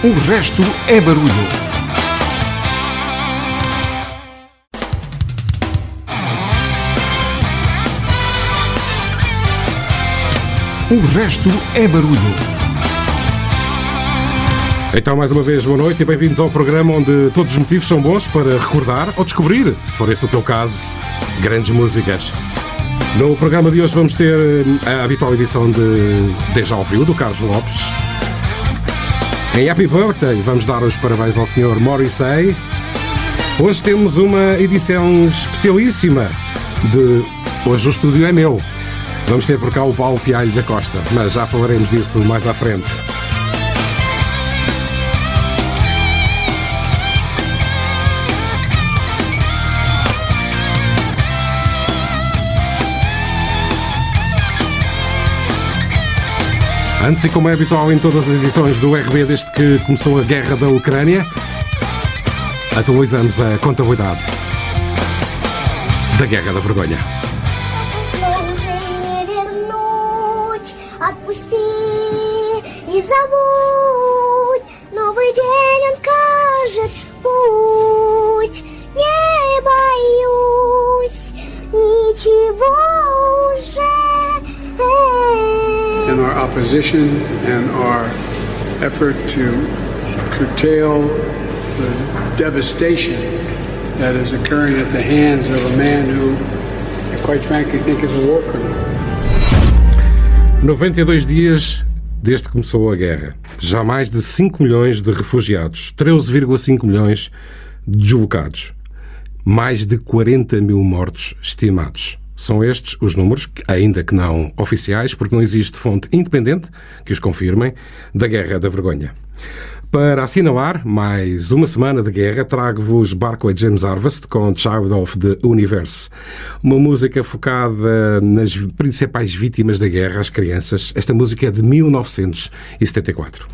O resto é barulho. O resto é barulho. Então, mais uma vez, boa noite e bem-vindos ao programa onde todos os motivos são bons para recordar ou descobrir, se for esse o teu caso, grandes músicas. No programa de hoje vamos ter eh, a habitual edição de Deja Ouviu, do Carlos Lopes. Em Happy Birthday vamos dar os parabéns ao Sr. Morrissey. Hoje temos uma edição especialíssima de Hoje o estúdio é meu. Vamos ter por cá o Paulo Fialho da Costa, mas já falaremos disso mais à frente. Antes, e como é habitual em todas as edições do RB desde que começou a guerra da Ucrânia, atualizamos a contabilidade da Guerra da Vergonha. Opposition and our effort to curtail the devastation that is occurring at the hands of a man who, I quite frankly, think is a war criminal. 92 dias desde que começou a guerra. Já mais de 5 milhões de refugiados, 13,5 milhões de deslocados, mais de 40 mil mortos estimados. São estes os números, ainda que não oficiais, porque não existe fonte independente que os confirmem, da Guerra da Vergonha. Para assinalar mais uma semana de guerra, trago-vos Barclay James Harvest com Child of the Universe. Uma música focada nas principais vítimas da guerra, as crianças. Esta música é de 1974.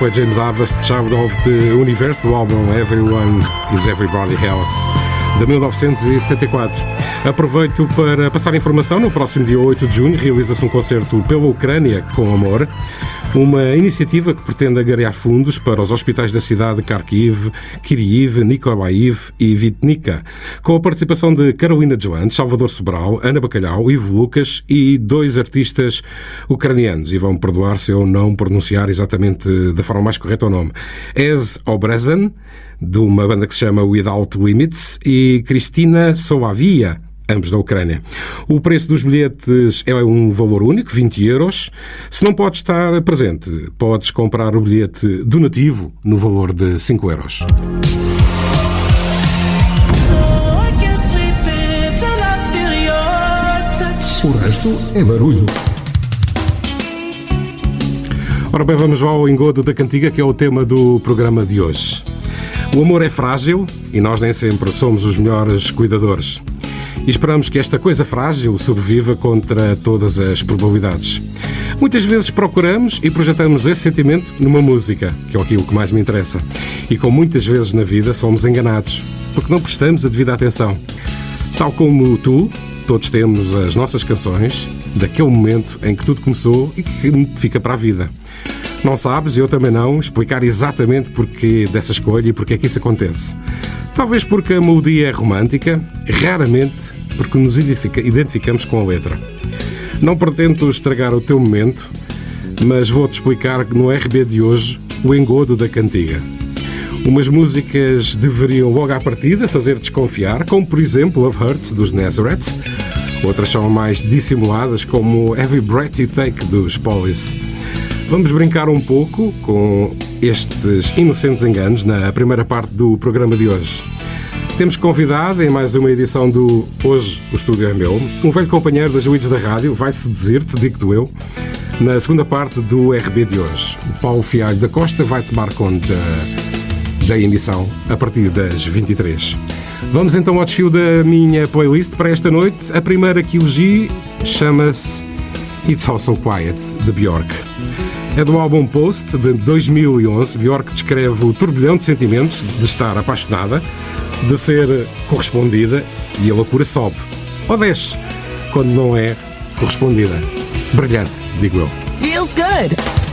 Barclay James Harvest, Child of the Universe, do álbum Everyone is Everybody Else, de 1974. Aproveito para passar informação. No próximo dia 8 de junho realiza-se um concerto pela Ucrânia com amor. Uma iniciativa que pretende agregar fundos para os hospitais da cidade de Kharkiv, Kiriv, Nikolaiv e Vitnica, com a participação de Carolina Joantes, Salvador Sobral, Ana Bacalhau, Ivo Lucas e dois artistas ucranianos. E vão perdoar se eu não pronunciar exatamente da forma mais correta o nome. Ez Obrezan, de uma banda que se chama Without Limits, e Cristina Soavia, ambos da Ucrânia. O preço dos bilhetes é um valor único, 20 euros. Se não podes estar presente, podes comprar o bilhete donativo no valor de 5 euros. O resto é barulho. Ora bem, vamos ao engodo da cantiga, que é o tema do programa de hoje. O amor é frágil e nós nem sempre somos os melhores cuidadores. E esperamos que esta coisa frágil sobreviva contra todas as probabilidades. Muitas vezes procuramos e projetamos esse sentimento numa música, que é aquilo que mais me interessa. E como muitas vezes na vida somos enganados, porque não prestamos a devida atenção. Tal como tu, todos temos as nossas canções daquele momento em que tudo começou e que fica para a vida. Não sabes, eu também não, explicar exatamente porque dessa escolha e porque é que isso acontece. Talvez porque a melodia é romântica, raramente porque nos identifica- identificamos com a letra. Não pretendo estragar o teu momento, mas vou-te explicar que no RB de hoje o engodo da cantiga. Umas músicas deveriam logo à partida fazer desconfiar, como por exemplo Love Hurts dos Nazareth. Outras são mais dissimuladas, como Every Breath You Take dos Police. Vamos brincar um pouco com estes inocentes enganos na primeira parte do programa de hoje. Temos convidado em mais uma edição do Hoje o Estúdio é Meu, um velho companheiro das Luídes da Rádio, vai seduzir-te, digo-te eu, na segunda parte do RB de hoje. O Paulo Fialho da Costa vai tomar conta da emissão a partir das 23. Vamos então ao desfio da minha playlist para esta noite. A primeira que elegi chama-se It's All So Quiet, de Bjork. É do álbum Post, de 2011. Bjork descreve o turbilhão de sentimentos de estar apaixonada, de ser correspondida e a loucura sobe. Ou desce, quando não é correspondida. Brilhante, digo eu. Feels good.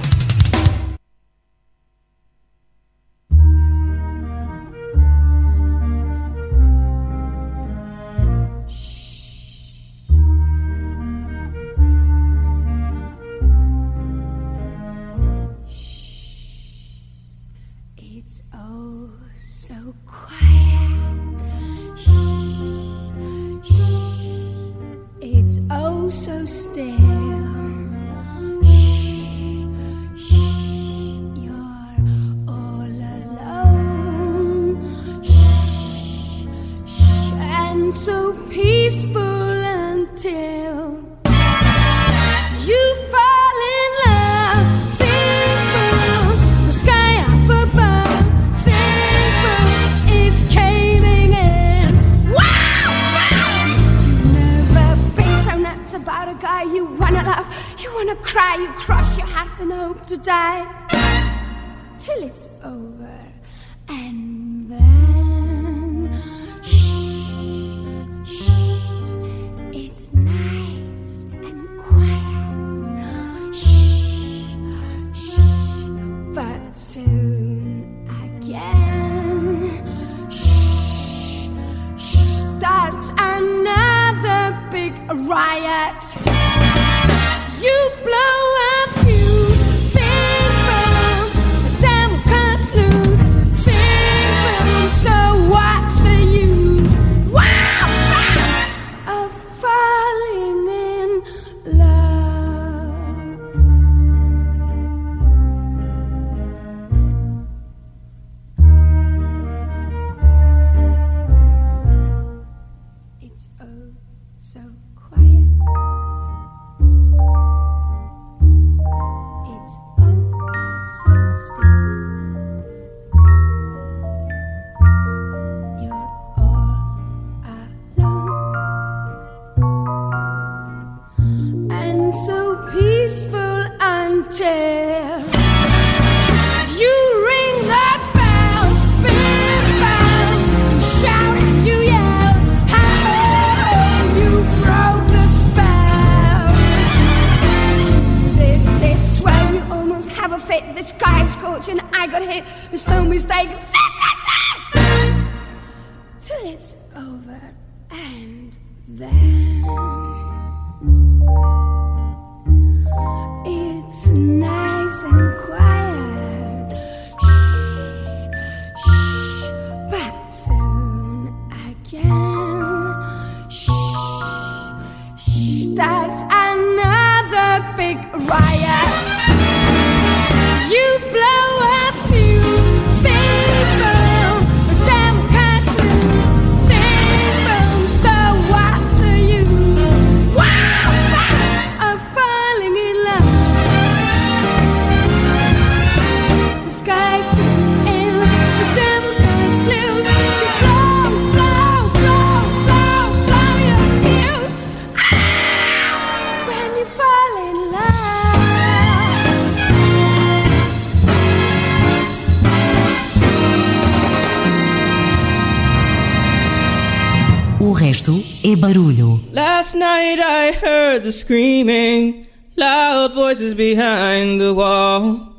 Resto é barulho. Last night I heard the screaming, loud voices behind the wall.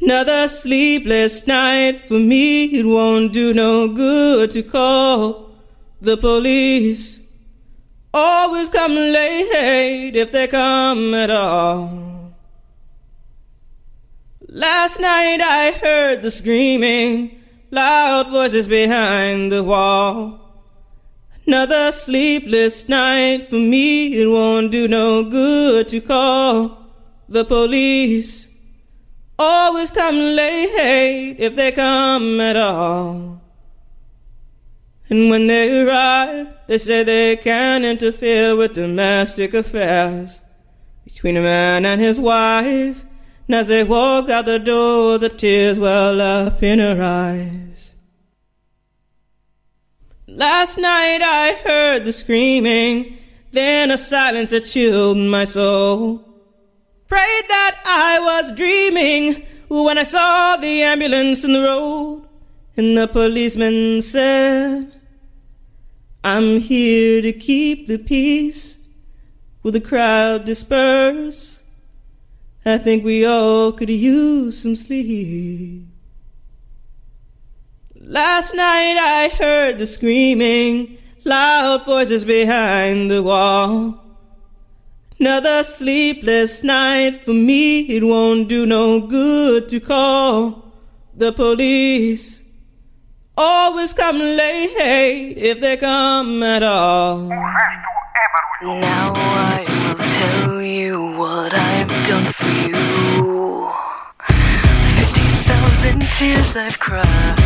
Another sleepless night for me, it won't do no good to call the police. Always come late if they come at all. Last night I heard the screaming, loud voices behind the wall. Another sleepless night for me. It won't do no good to call the police. Always come late if they come at all. And when they arrive, they say they can't interfere with domestic affairs between a man and his wife. And as they walk out the door, the tears well up in her eyes. Last night I heard the screaming, then a silence that chilled my soul. Prayed that I was dreaming when I saw the ambulance in the road, and the policeman said, I'm here to keep the peace. Will the crowd disperse? I think we all could use some sleep. Last night I heard the screaming, loud voices behind the wall. Another sleepless night for me, it won't do no good to call the police. Always come late if they come at all. Now I will tell you what I've done for you. Fifty thousand tears I've cried,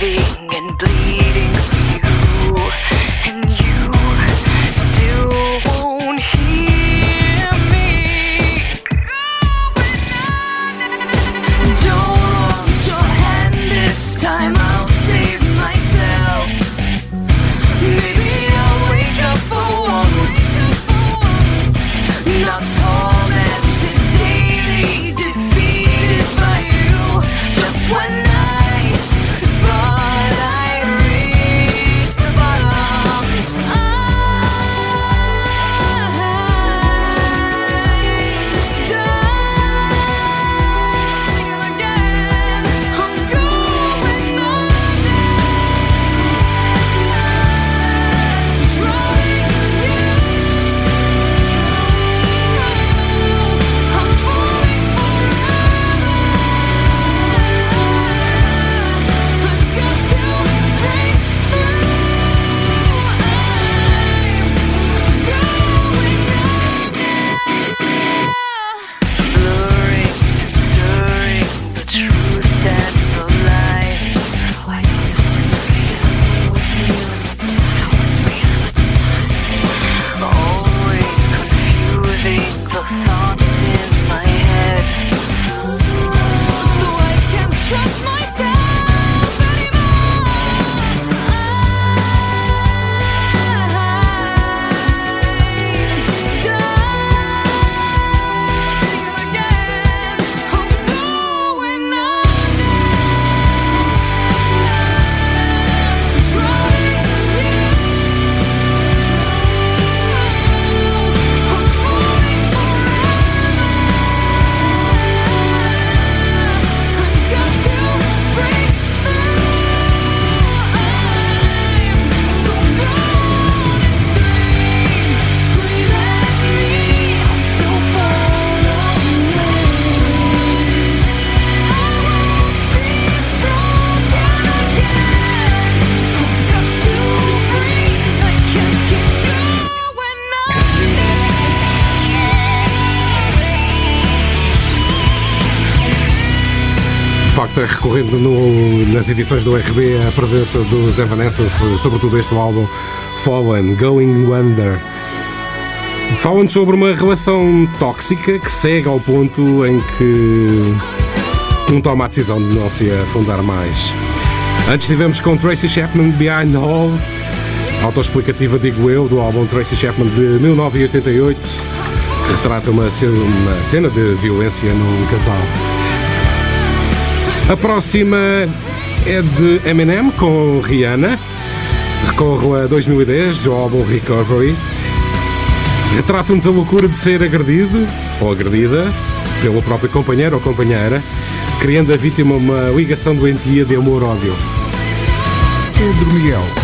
and bleeding for you, and you still won't hear me. Don't want your hand this time. no, nas edições do RB a presença dos Evanescence, sobretudo este álbum Fallen, Going Under. Falam sobre uma relação tóxica que segue ao ponto em que um toma a decisão de não se afundar mais. Antes tivemos com Tracy Chapman Behind the Hall, autoexplicativa, digo eu, do álbum Tracy Chapman de 1988, que retrata uma cena, uma cena de violência num casal. A próxima é de Eminem com Rihanna. Recorro a 2010, o álbum Recovery. Retrata-nos a loucura de ser agredido ou agredida pelo próprio companheiro ou companheira, criando a vítima uma ligação doentia de amor-ódio. Pedro Miguel.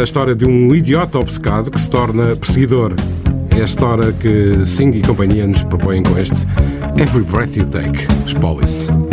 a história de um idiota obcecado que se torna perseguidor. É a história que Singh e companhia nos propõem com este Every Breath You Take, os Police.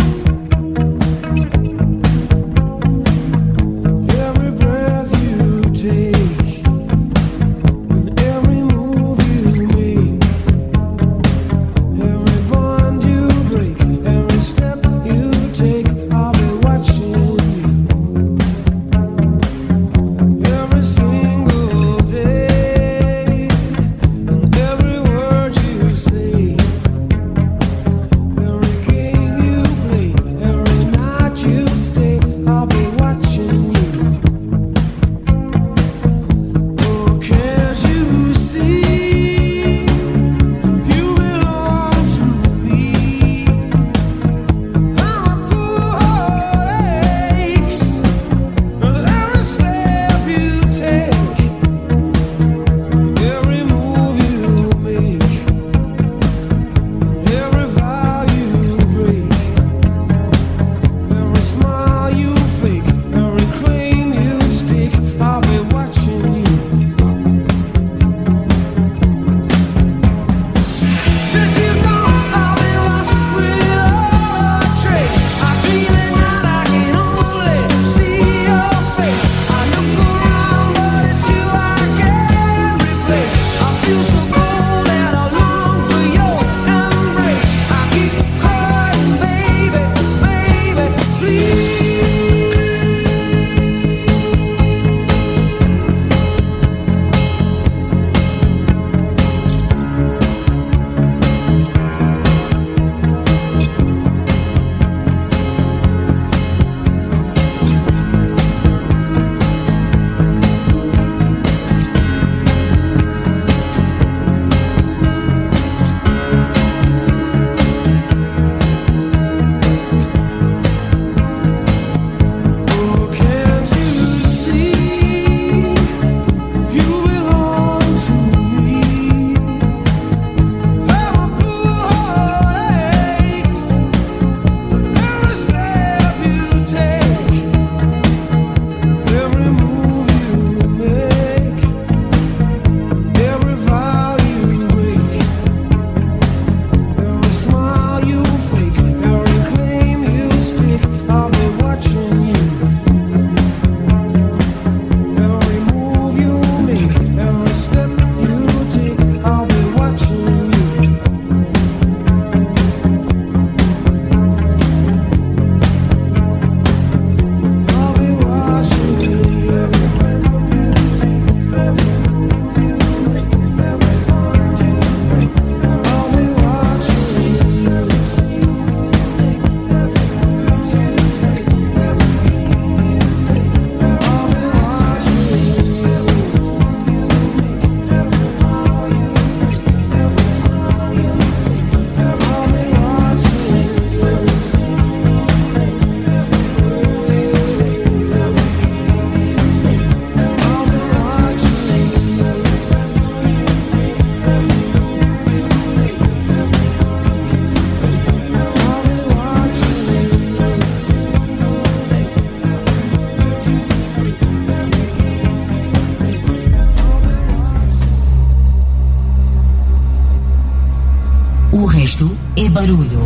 barulho.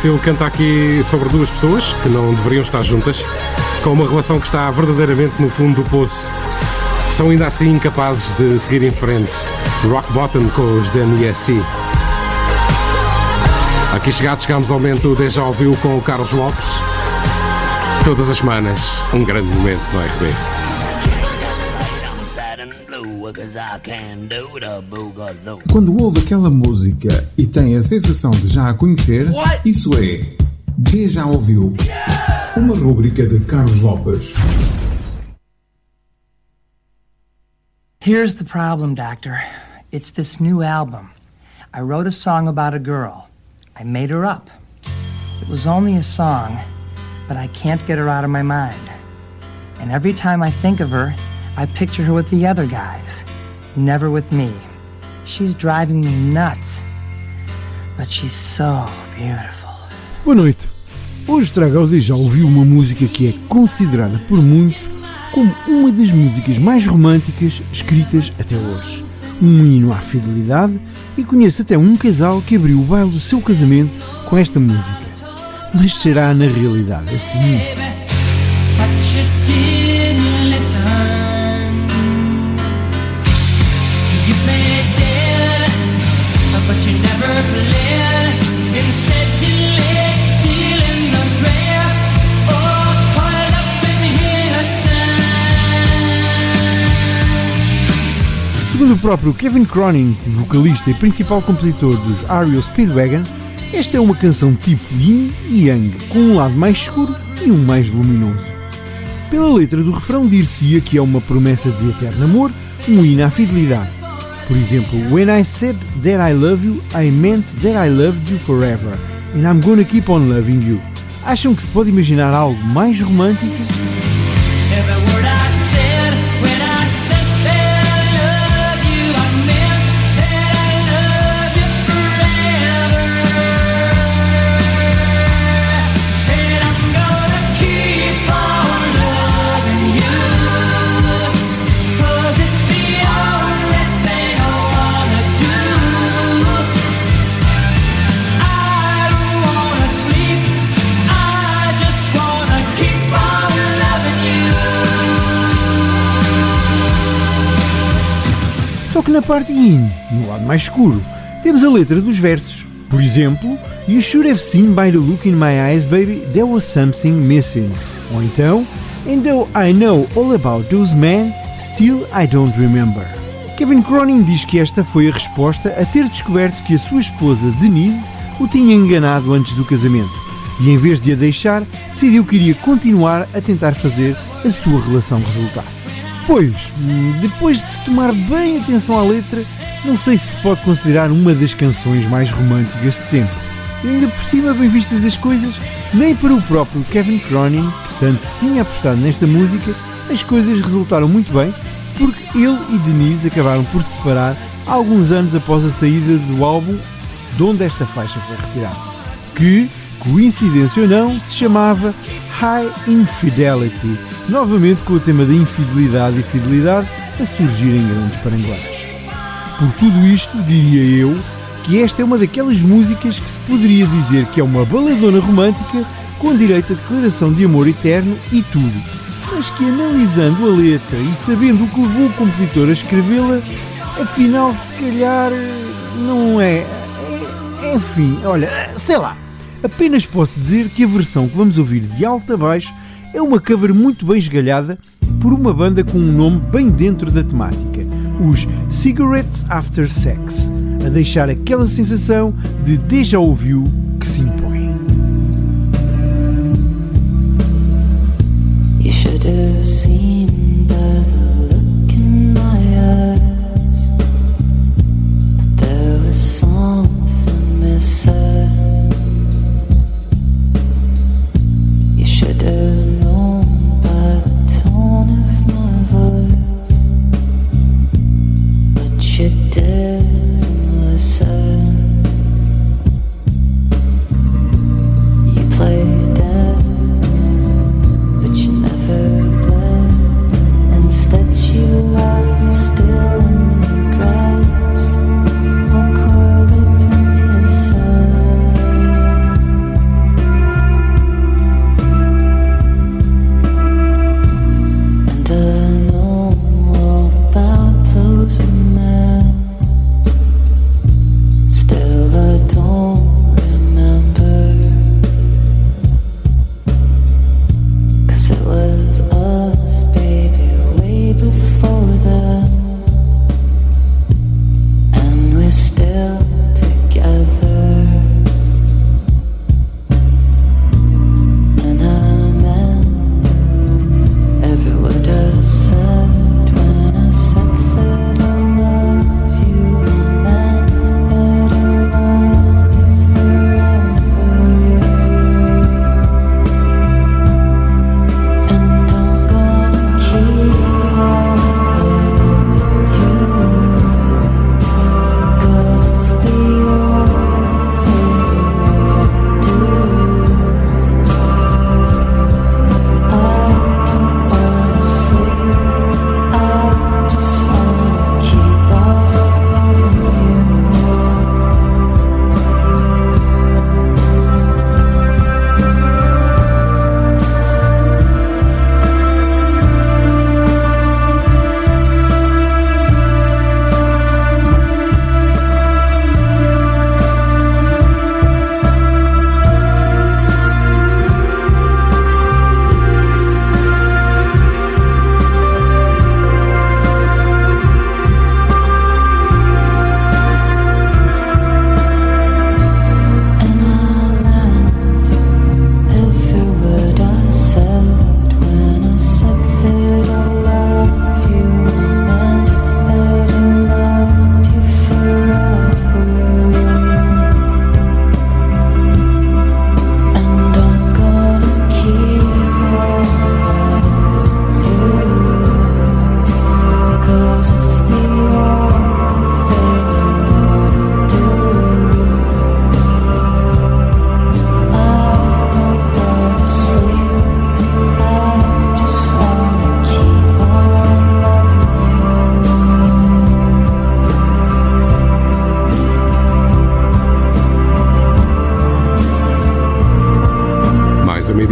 Phil canta aqui sobre duas pessoas que não deveriam estar juntas, com uma relação que está verdadeiramente no fundo do poço. São ainda assim incapazes de seguir em frente. Rock Bottom com os DNSC. Aqui chegados, chegamos ao momento Deja ouviu com o Carlos Lopes. Todas as semanas, um grande momento no RB. Quando ouve aquela música e tem a sensação de já a conhecer, isso é D já ouviu. Uma rúbrica de Carlos Lopes. Here's the problem, Doctor. It's this new album. I wrote a song about a girl. I made her up. It was only a song, but I can't get her out of my mind. And every time I think of her, I picture her with the other guys, never with me. She's driving me nuts. But she's so beautiful. Boa noite. Hoje trago ao já ouviu uma música que é considerada por muitos como uma das músicas mais românticas escritas até hoje. Um hino à fidelidade e conheço até um casal que abriu o baile do seu casamento com esta música. Mas será na realidade assim? Segundo o próprio Kevin Cronin, vocalista e principal compositor dos REO Speedwagon, esta é uma canção tipo yin e yang, com um lado mais escuro e um mais luminoso. Pela letra do refrão dir-se-ia que é uma promessa de eterno amor, um hino à fidelidade. Por exemplo, When I said that I love you, I meant that I loved you forever, and I'm gonna keep on loving you. Acham que se pode imaginar algo mais romântico? Só que na parte yin, no lado mais escuro, temos a letra dos versos. Por exemplo, You should have seen by the look in my eyes, baby, there was something missing. Ou então, And though I know all about those men, still I don't remember. Kevin Cronin diz que esta foi a resposta a ter descoberto que a sua esposa Denise o tinha enganado antes do casamento e, em vez de a deixar, decidiu que iria continuar a tentar fazer a sua relação resultar. Pois, depois de se tomar bem atenção à letra, não sei se se pode considerar uma das canções mais românticas de sempre. E ainda por cima, bem vistas as coisas, nem para o próprio Kevin Cronin, que tanto tinha apostado nesta música, as coisas resultaram muito bem, porque ele e Denise acabaram por se separar alguns anos após a saída do álbum de onde esta faixa foi retirada. Que, coincidência ou não, se chamava High Infidelity, novamente com o tema da infidelidade e fidelidade a surgir em grandes paranguares. Por tudo isto, diria eu que esta é uma daquelas músicas que se poderia dizer que é uma baladona romântica com direito a declaração de amor eterno e tudo, mas que analisando a letra e sabendo o que levou o compositor a escrevê-la, afinal se calhar não é. é- Enfim, olha, sei lá. Apenas posso dizer que a versão que vamos ouvir de alto a baixo é uma cover muito bem esgalhada por uma banda com um nome bem dentro da temática, os Cigarettes After Sex, a deixar aquela sensação de déjà ouviu que se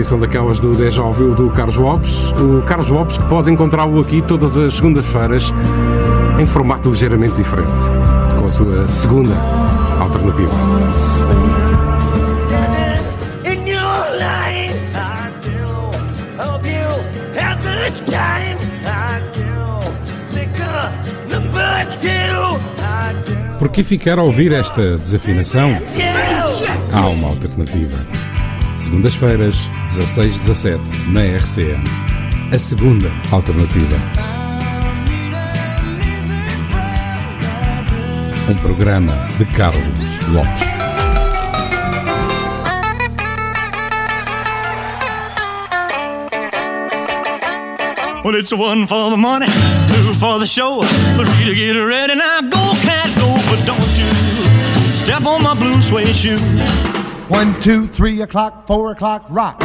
edição daquelas do Deja Ouviu do Carlos Lopes. O Carlos Lopes que pode encontrá-lo aqui todas as segundas-feiras em formato ligeiramente diferente, com a sua segunda alternativa. Por que ficar a ouvir esta desafinação? Há uma alternativa. Segundas-feiras, 16-17, na RCM. A segunda alternativa. Um programa de Carlos Lopes. Well, it's one for the money, two for the show, three to get ready. Now go, cat, go, but don't you step on my blue suede shoe. One, two, three o'clock, four o'clock, rock.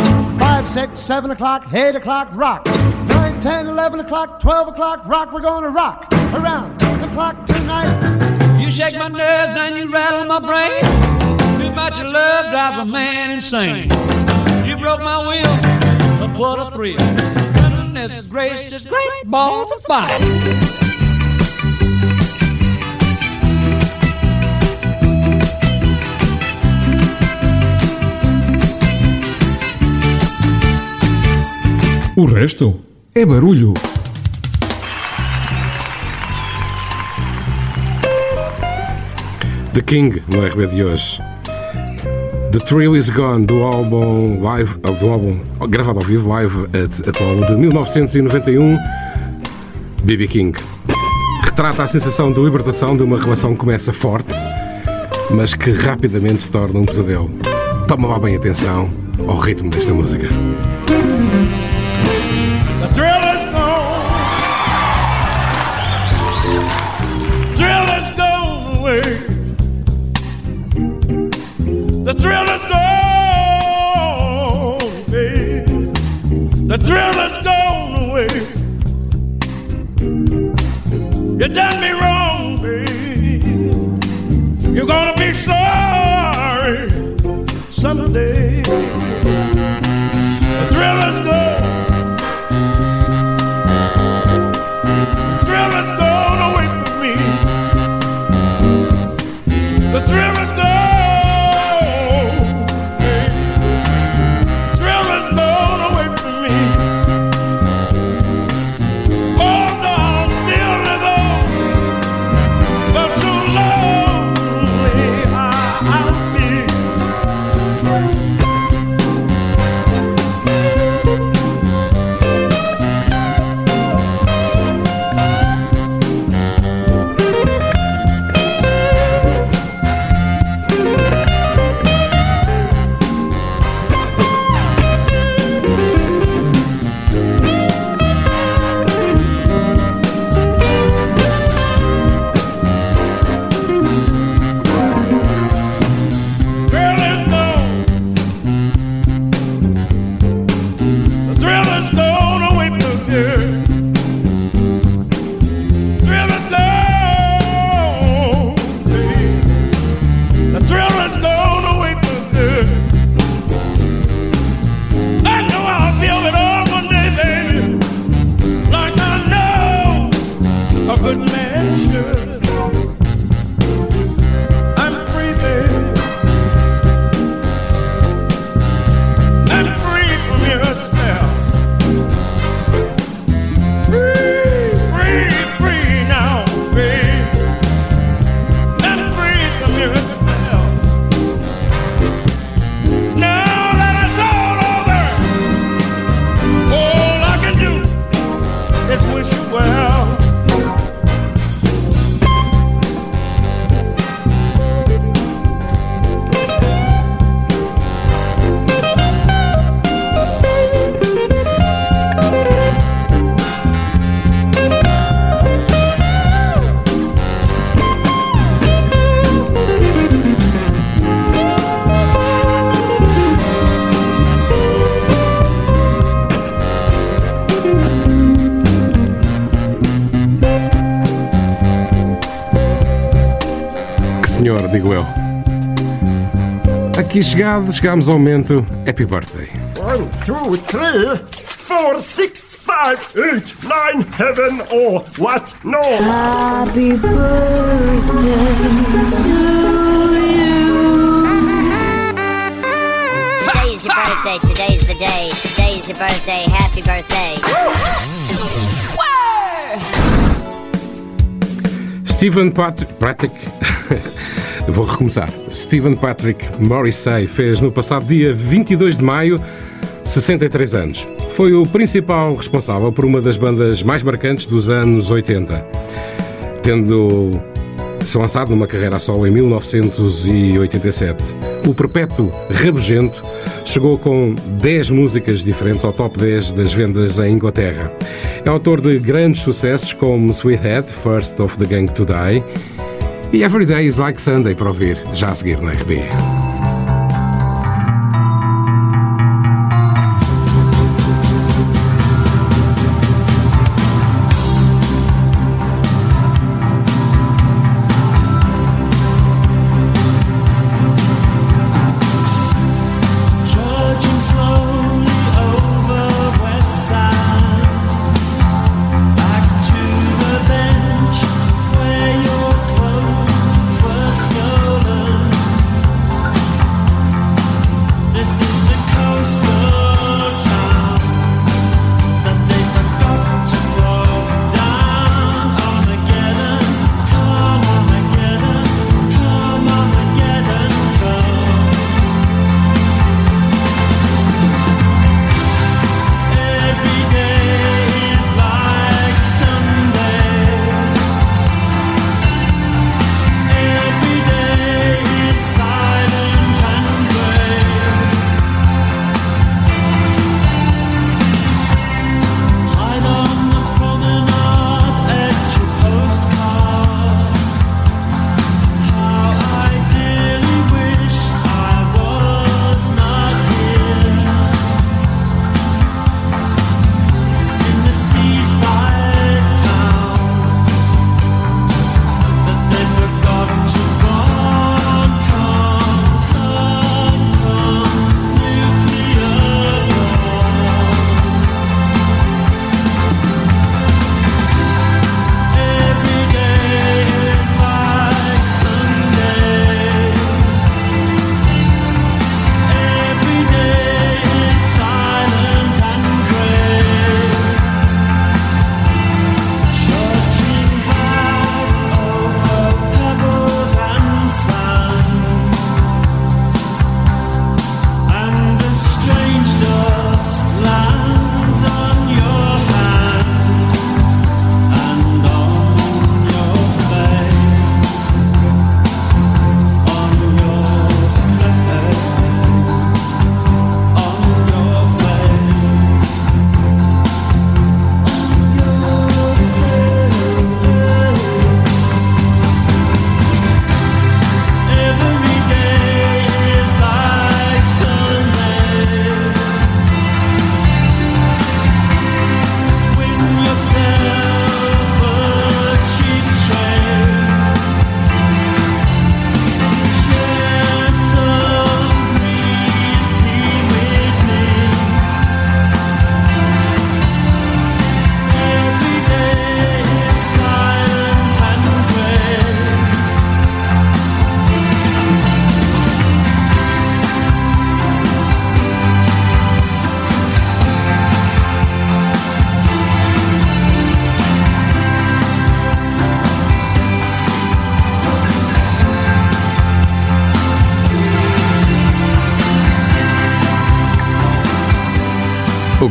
Six, seven o'clock, eight o'clock, rock. Nine, ten, eleven o'clock, twelve o'clock, rock. We're gonna rock around the clock tonight. You shake my nerves and you rattle my brain. Too much of love drives a man insane. You broke my will, but what a thrill. Goodness gracious, great balls of fire. O resto é barulho. The King no RB de hoje. The Thrill Is Gone do álbum live, do álbum gravado ao vivo, live at de 1991, BB King. Retrata a sensação de libertação de uma relação que começa forte, mas que rapidamente se torna um pesadelo. Toma lá bem atenção ao ritmo desta música. Senhor, digo eu. Aqui chegado, chegámos ao momento Happy Birthday. One, two, three, four, six, five, eight, nine, heaven or what? No. Happy birthday to you. Today's your birthday. Today's the day. Today's your birthday. Happy birthday. Stephen Pat Patrick. Vou recomeçar. Stephen Patrick Morrissey fez no passado dia 22 de maio 63 anos. Foi o principal responsável por uma das bandas mais marcantes dos anos 80, tendo se lançado numa carreira a solo em 1987. O Perpétuo Rabugento chegou com 10 músicas diferentes ao top 10 das vendas em Inglaterra. É autor de grandes sucessos como Sweethead, First of the Gang to Die e Every Day is Like Sunday para ouvir, já a seguir na RB.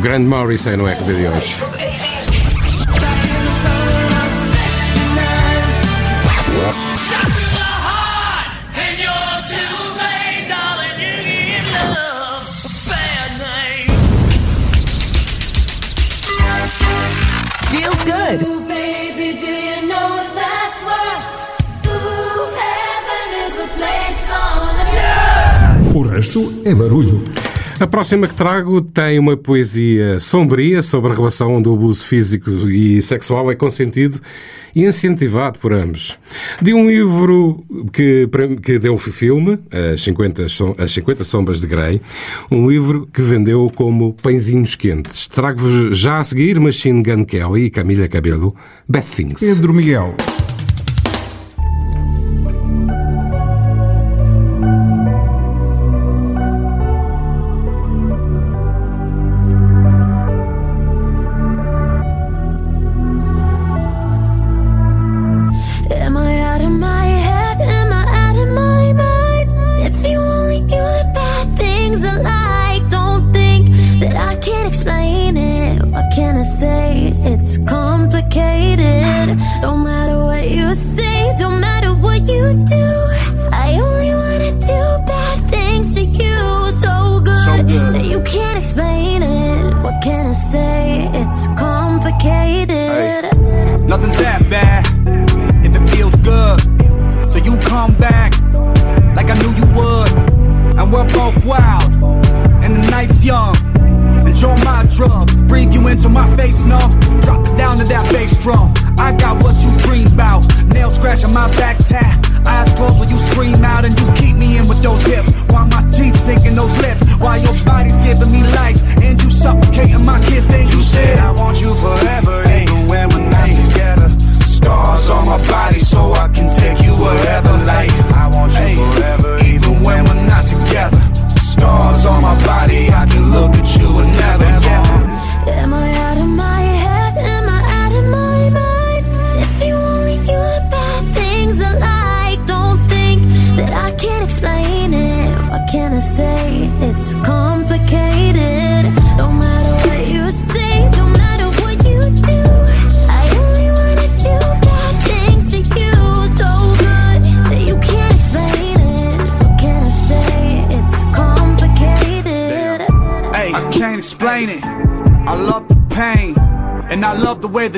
Grande Morrissey no RB de hoje. Feels good. O resto é barulho. A próxima que trago tem uma poesia sombria sobre a relação onde o abuso físico e sexual é consentido e incentivado por ambos. De um livro que, que deu filme, As 50, As 50 Sombras de Grey, um livro que vendeu como pãezinhos quentes. Trago-vos já a seguir Machine Gun Kelly e Camila Cabelo, Bad Things. Pedro Miguel.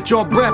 your breath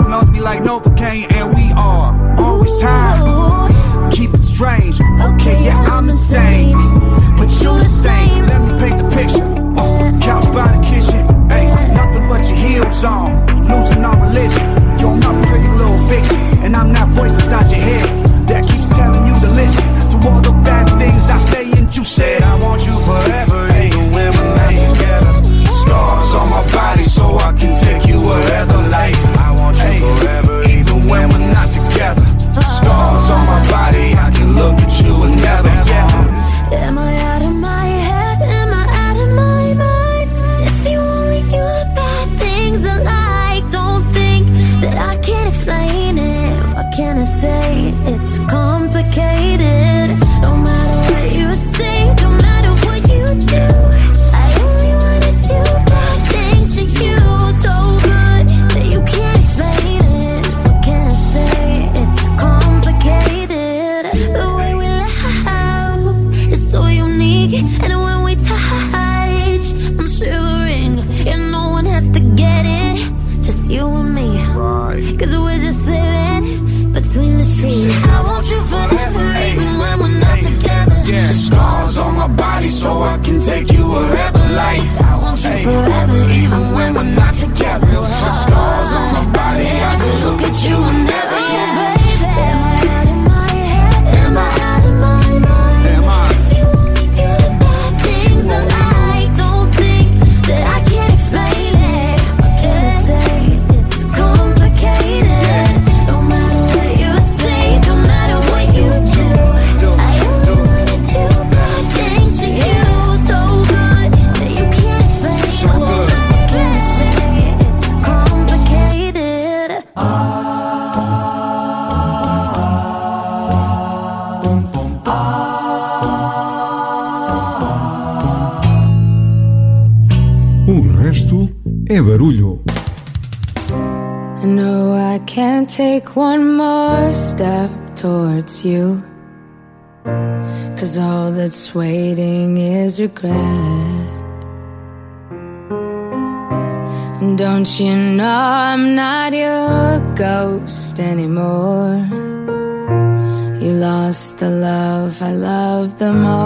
regret. And don't you know I'm not your ghost anymore? You lost the love I loved the most.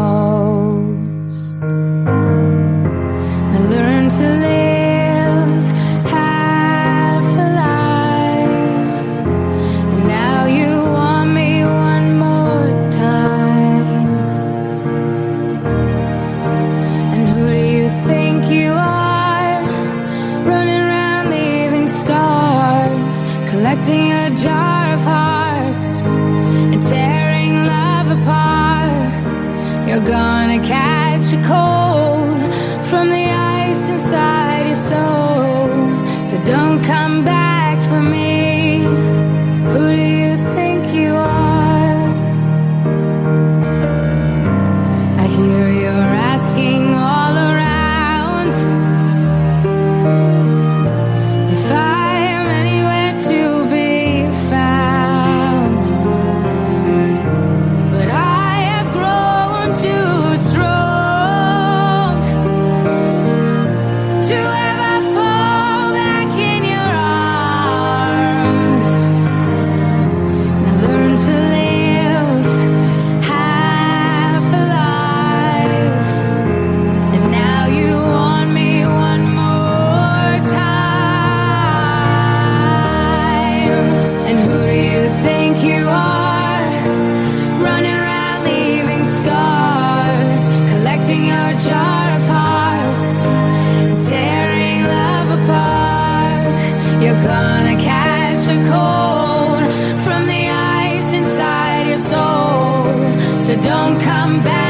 You're gonna catch a cold from the ice inside your soul. So don't come back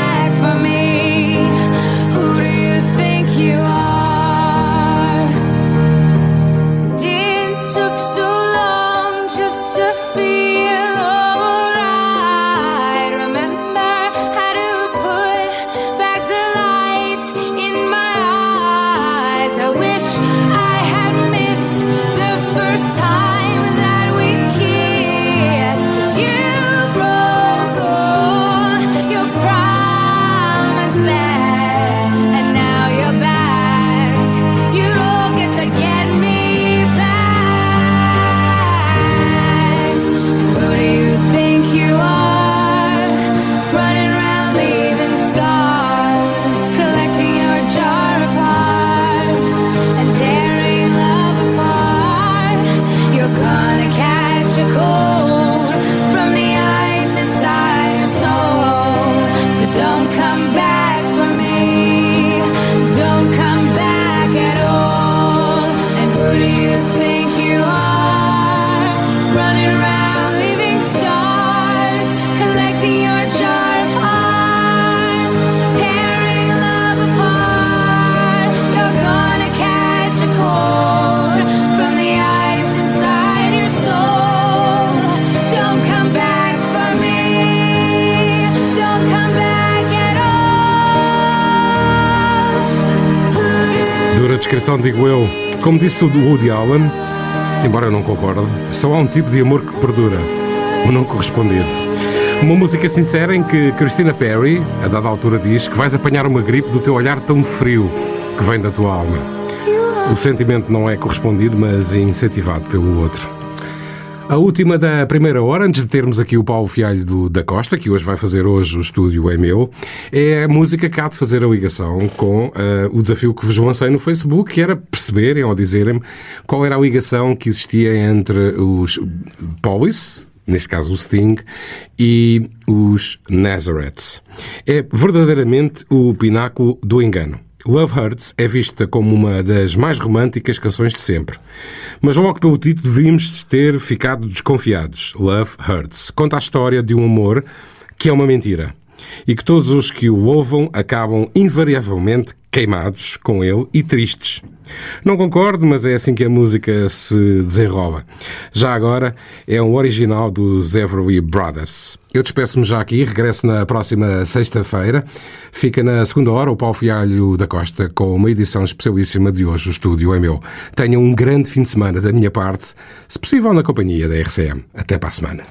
descrição, digo eu. Como disse o Woody Allen, embora eu não concorde, só há um tipo de amor que perdura: o não correspondido. Uma música sincera em que Christina Perry, a dada altura, diz que vais apanhar uma gripe do teu olhar tão frio que vem da tua alma. O sentimento não é correspondido, mas incentivado pelo outro. A última da primeira hora, antes de termos aqui o Paulo Fialho do, da Costa, que hoje vai fazer hoje o estúdio é meu, é a música que há de fazer a ligação com eh, o desafio que vos lancei no Facebook, que era perceberem ou dizerem qual era a ligação que existia entre os Police, neste caso o Sting, e os Nazareths. É verdadeiramente o pináculo do engano. Love Hurts é vista como uma das mais românticas canções de sempre. Mas logo pelo título devíamos ter ficado desconfiados. Love Hurts conta a história de um amor que é uma mentira. E que todos os que o louvam acabam invariavelmente queimados com ele e tristes. Não concordo, mas é assim que a música se desenrola. Já agora é um original dos Everly Brothers. Eu despeço-me já aqui, regresso na próxima sexta-feira. Fica na segunda hora o Paulo Fialho da Costa com uma edição especialíssima de hoje. O estúdio é meu. Tenham um grande fim de semana da minha parte, se possível na companhia da RCM. Até para a semana.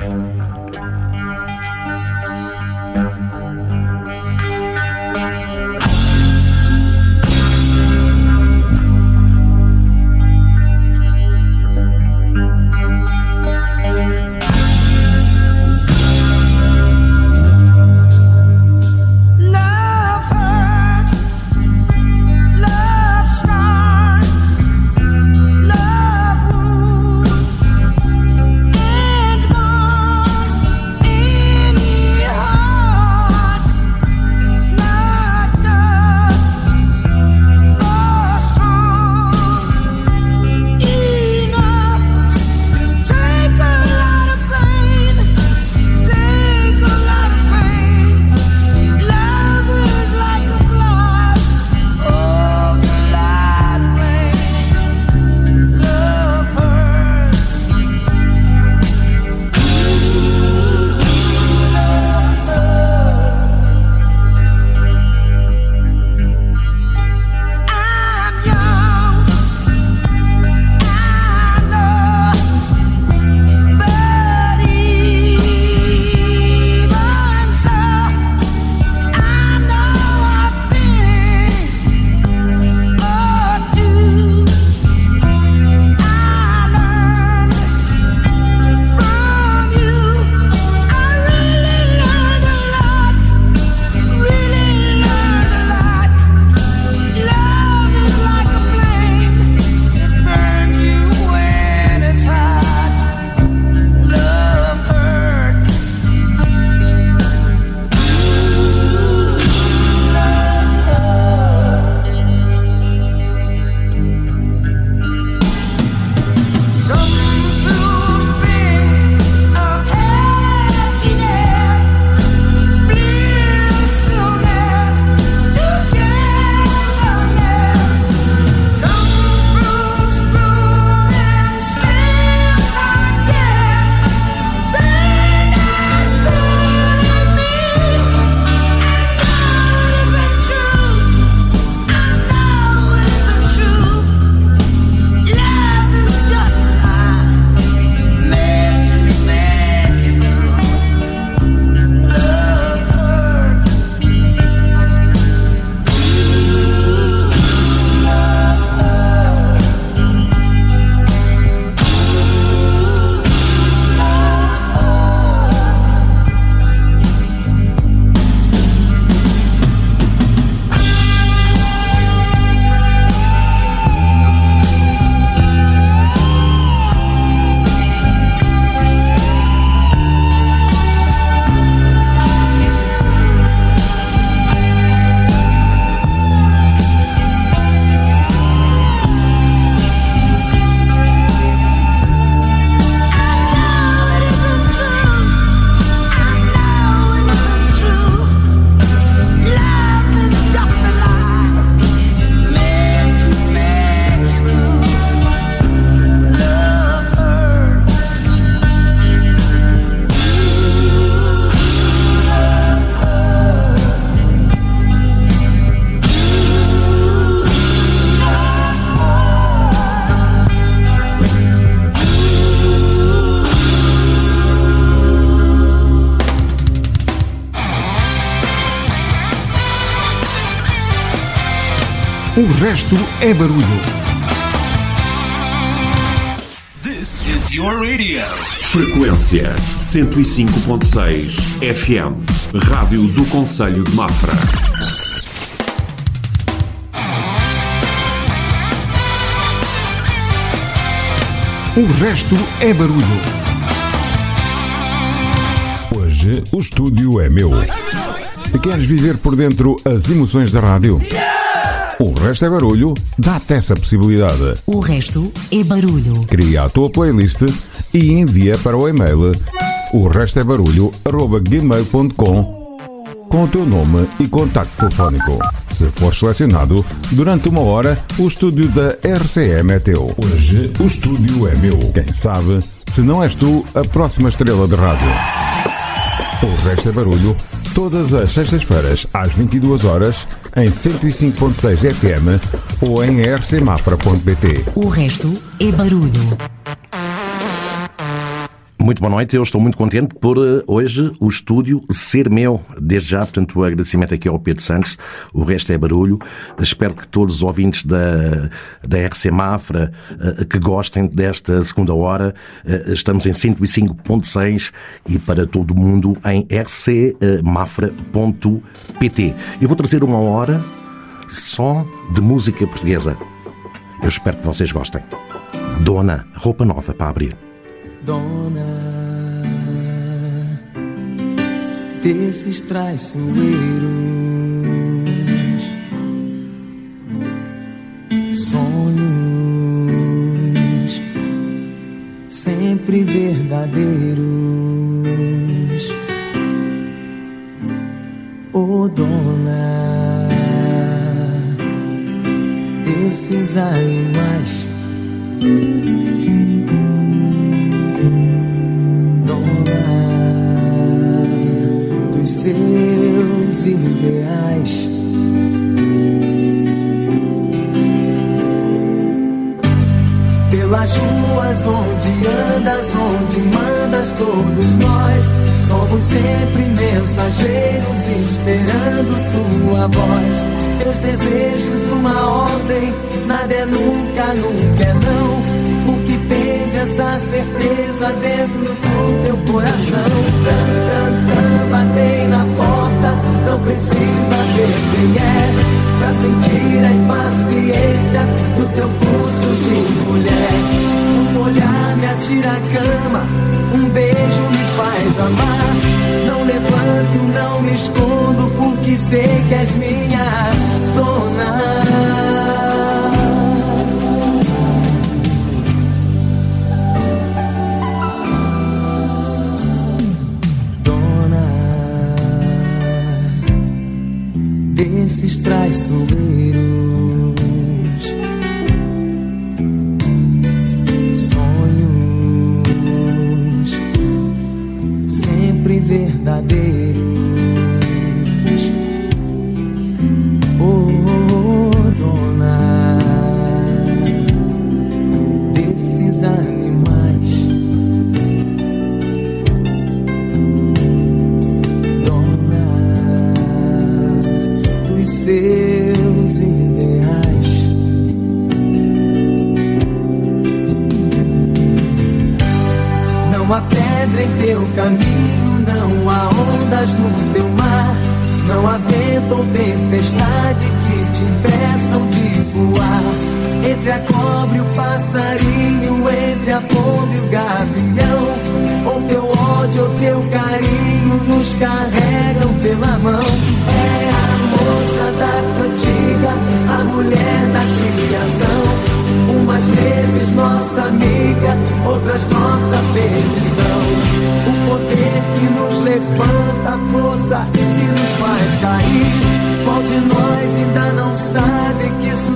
Resto é barulho. This is your radio. Frequência 105.6 FM. Rádio do Conselho de Mafra. O resto é barulho. Hoje o estúdio é meu. Queres viver por dentro as emoções da rádio? O resto é barulho? Dá-te essa possibilidade. O resto é barulho. Cria a tua playlist e envia para o e-mail o resto é barulho gmail.com com o teu nome e contacto telefónico. Se for selecionado, durante uma hora, o estúdio da RCM é teu. Hoje, o estúdio é meu. Quem sabe, se não és tu, a próxima estrela de rádio. O resto é barulho, todas as sextas-feiras, às 22 horas, em 105.6 FM ou em rcmafra.pt. O resto é barulho. Muito boa noite, eu estou muito contente por eh, hoje o estúdio ser meu. Desde já, portanto, o agradecimento aqui ao Pedro Santos, o resto é barulho. Espero que todos os ouvintes da, da RC Mafra eh, que gostem desta segunda hora. Eh, Estamos em 105.6 e para todo o mundo em rcmafra.pt. Eu vou trazer uma hora só de música portuguesa. Eu espero que vocês gostem. Dona, roupa nova para abrir. Dona desses traiçoeiros, sonhos sempre verdadeiros. Oh, dona desses animais. Dos seus ideais. Pelas ruas onde andas, onde mandas, todos nós somos sempre mensageiros esperando tua voz. Teus desejos, uma ordem, nada é nunca, nunca é não. Essa certeza dentro do teu coração. Batei na porta, não precisa ver quem é. Pra sentir a impaciência do teu pulso de mulher. Um olhar me atira a cama, um beijo me faz amar. Não levanto, não me escondo, porque sei que és minha dona desses traiçoeiros, sonhos sempre verdadeiros. Oh, dona desses animais. Caminho, não há ondas no teu mar, não há vento ou tempestade que te impeçam de voar. Entre a cobra e o passarinho, entre a pomba e o gavião, ou teu ódio ou teu carinho nos carregam pela mão. É a moça da cantiga, a mulher da criação. Umas vezes nossa amiga, outras nossa perdição. O poder que nos levanta, a força que nos faz cair. Qual de nós ainda não sabe? eras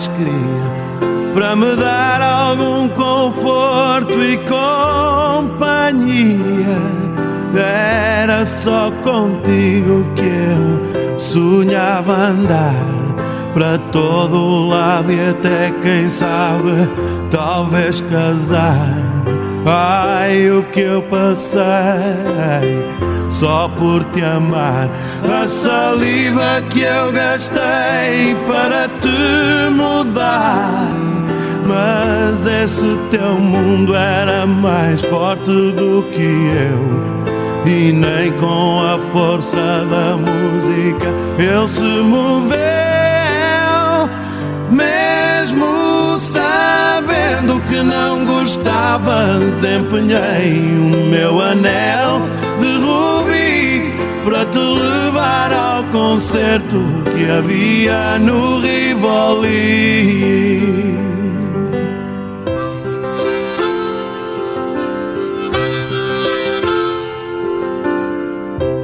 mais queria para me dar algum conforto e companhia. Era só contigo que eu sonhava andar para todo lado e até quem sabe talvez casar. Ai, o que eu passei só por te amar. A saliva que eu gastei para te mudar. Mas esse teu mundo era mais forte do que eu. E nem com a força da música ele se moveu. Mesmo sabendo que não gostavas, empenhei o meu anel para te levar ao concerto que havia no Rivoli.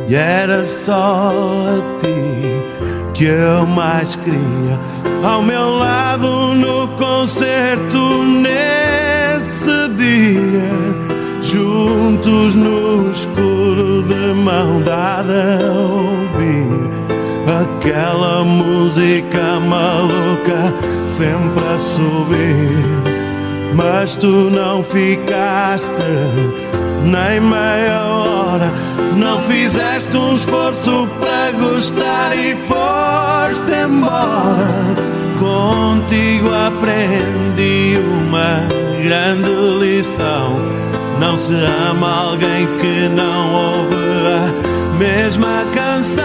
E era só a ti que eu mais queria ao meu lado no concerto nesse dia, juntos no escuro de mão dada a ouvir aquela música maluca sempre a subir. Mas tu não ficaste nem meia hora. Não fizeste um esforço para gostar e foste embora. Contigo aprendi uma grande lição. Não se ama alguém que não ouve a mesma canção.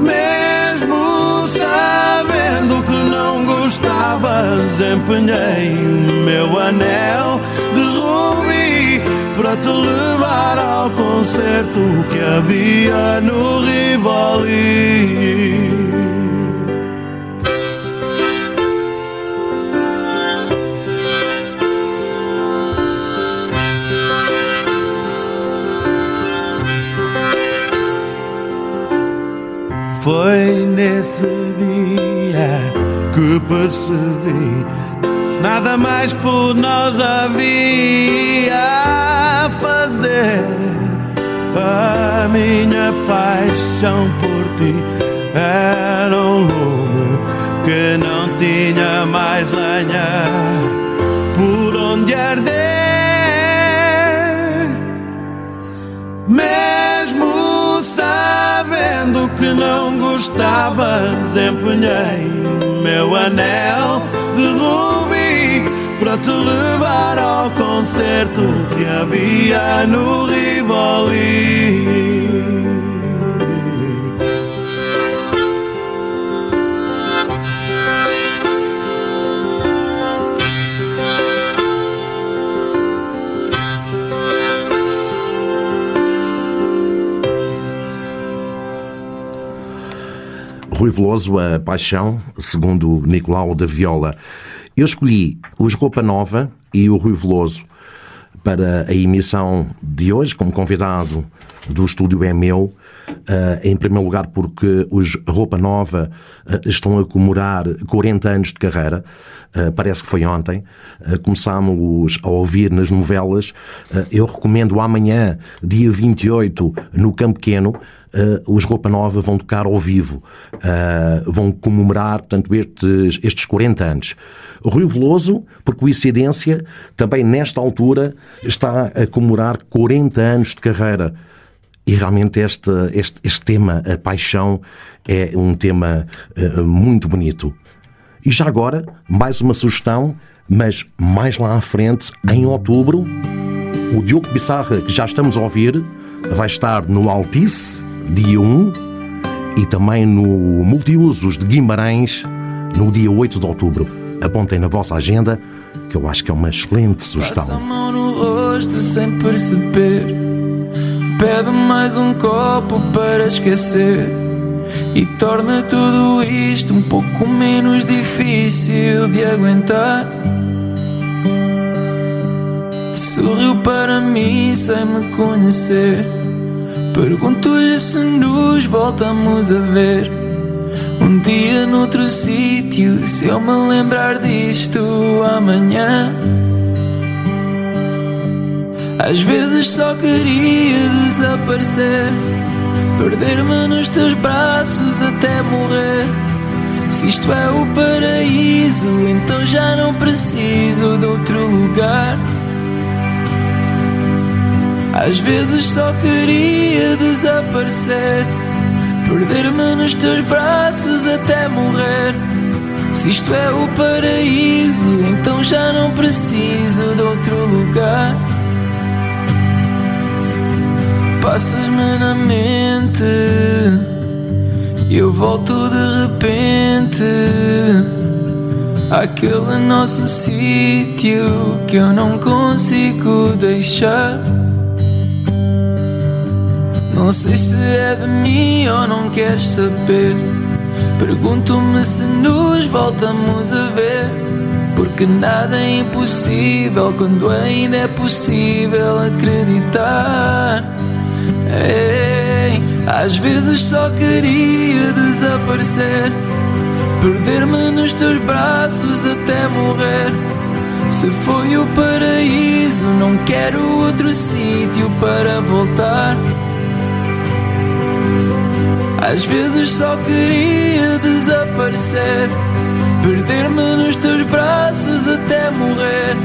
Mesmo sabendo que não gostavas, empenhei o meu anel de rubi para te levar ao concerto que havia no Rivoli. Foi nesse dia que percebi nada mais por nós havia a fazer. A minha paixão por ti era um lume que não tinha mais lenha por onde arder. Mesmo sabendo que não gostavas, empenhei meu anel de rubi para te levar ao concerto que havia no Rivoli. Rui Veloso, a paixão, segundo Nicolau da Viola. Eu escolhi os Roupa Nova e o Rui Veloso para a emissão de hoje, como convidado do Estúdio É Meu, eh, em primeiro lugar porque os Roupa Nova eh, estão a comemorar 40 anos de carreira, eh, parece que foi ontem, começámos a ouvir nas novelas, eu recomendo amanhã, dia 28, no Campo Pequeno, Uh, os Roupa Nova vão tocar ao vivo, uh, vão comemorar, portanto, estes, estes 40 anos. Rui Veloso, por coincidência, também nesta altura está a comemorar 40 anos de carreira. E realmente este, este, este tema, a paixão, é um tema uh, muito bonito. E já agora, mais uma sugestão, mas mais lá à frente, em outubro, o Diogo Bissarra, que já estamos a ouvir, vai estar no Altice, dia 1, e também no Multiusos de Guimarães, no dia 8 de outubro. Apontem na vossa agenda, que eu acho que é uma excelente Passa a sugestão. mão no rosto sem perceber. Pede mais um copo para esquecer. E torna tudo isto um pouco menos difícil de aguentar. Sorriu para mim sem me conhecer. Pergunto-lhe se nos voltamos a ver. Um dia noutro sítio, se eu me lembrar disto amanhã. Às vezes só queria desaparecer, perder-me nos teus braços até morrer. Se isto é o paraíso, então já não preciso de outro lugar. Às vezes só queria desaparecer, perder-me nos teus braços até morrer. Se isto é o paraíso, então já não preciso de outro lugar. Passas-me na mente, eu volto de repente àquele nosso sítio que eu não consigo deixar. Não sei se é de mim ou não queres saber. Pergunto-me se nos voltamos a ver. Porque nada é impossível quando ainda é possível acreditar. Ei, às vezes só queria desaparecer, perder-me nos teus braços até morrer. Se foi o paraíso, não quero outro sítio para voltar. Às vezes só queria desaparecer, perder-me nos teus braços até morrer.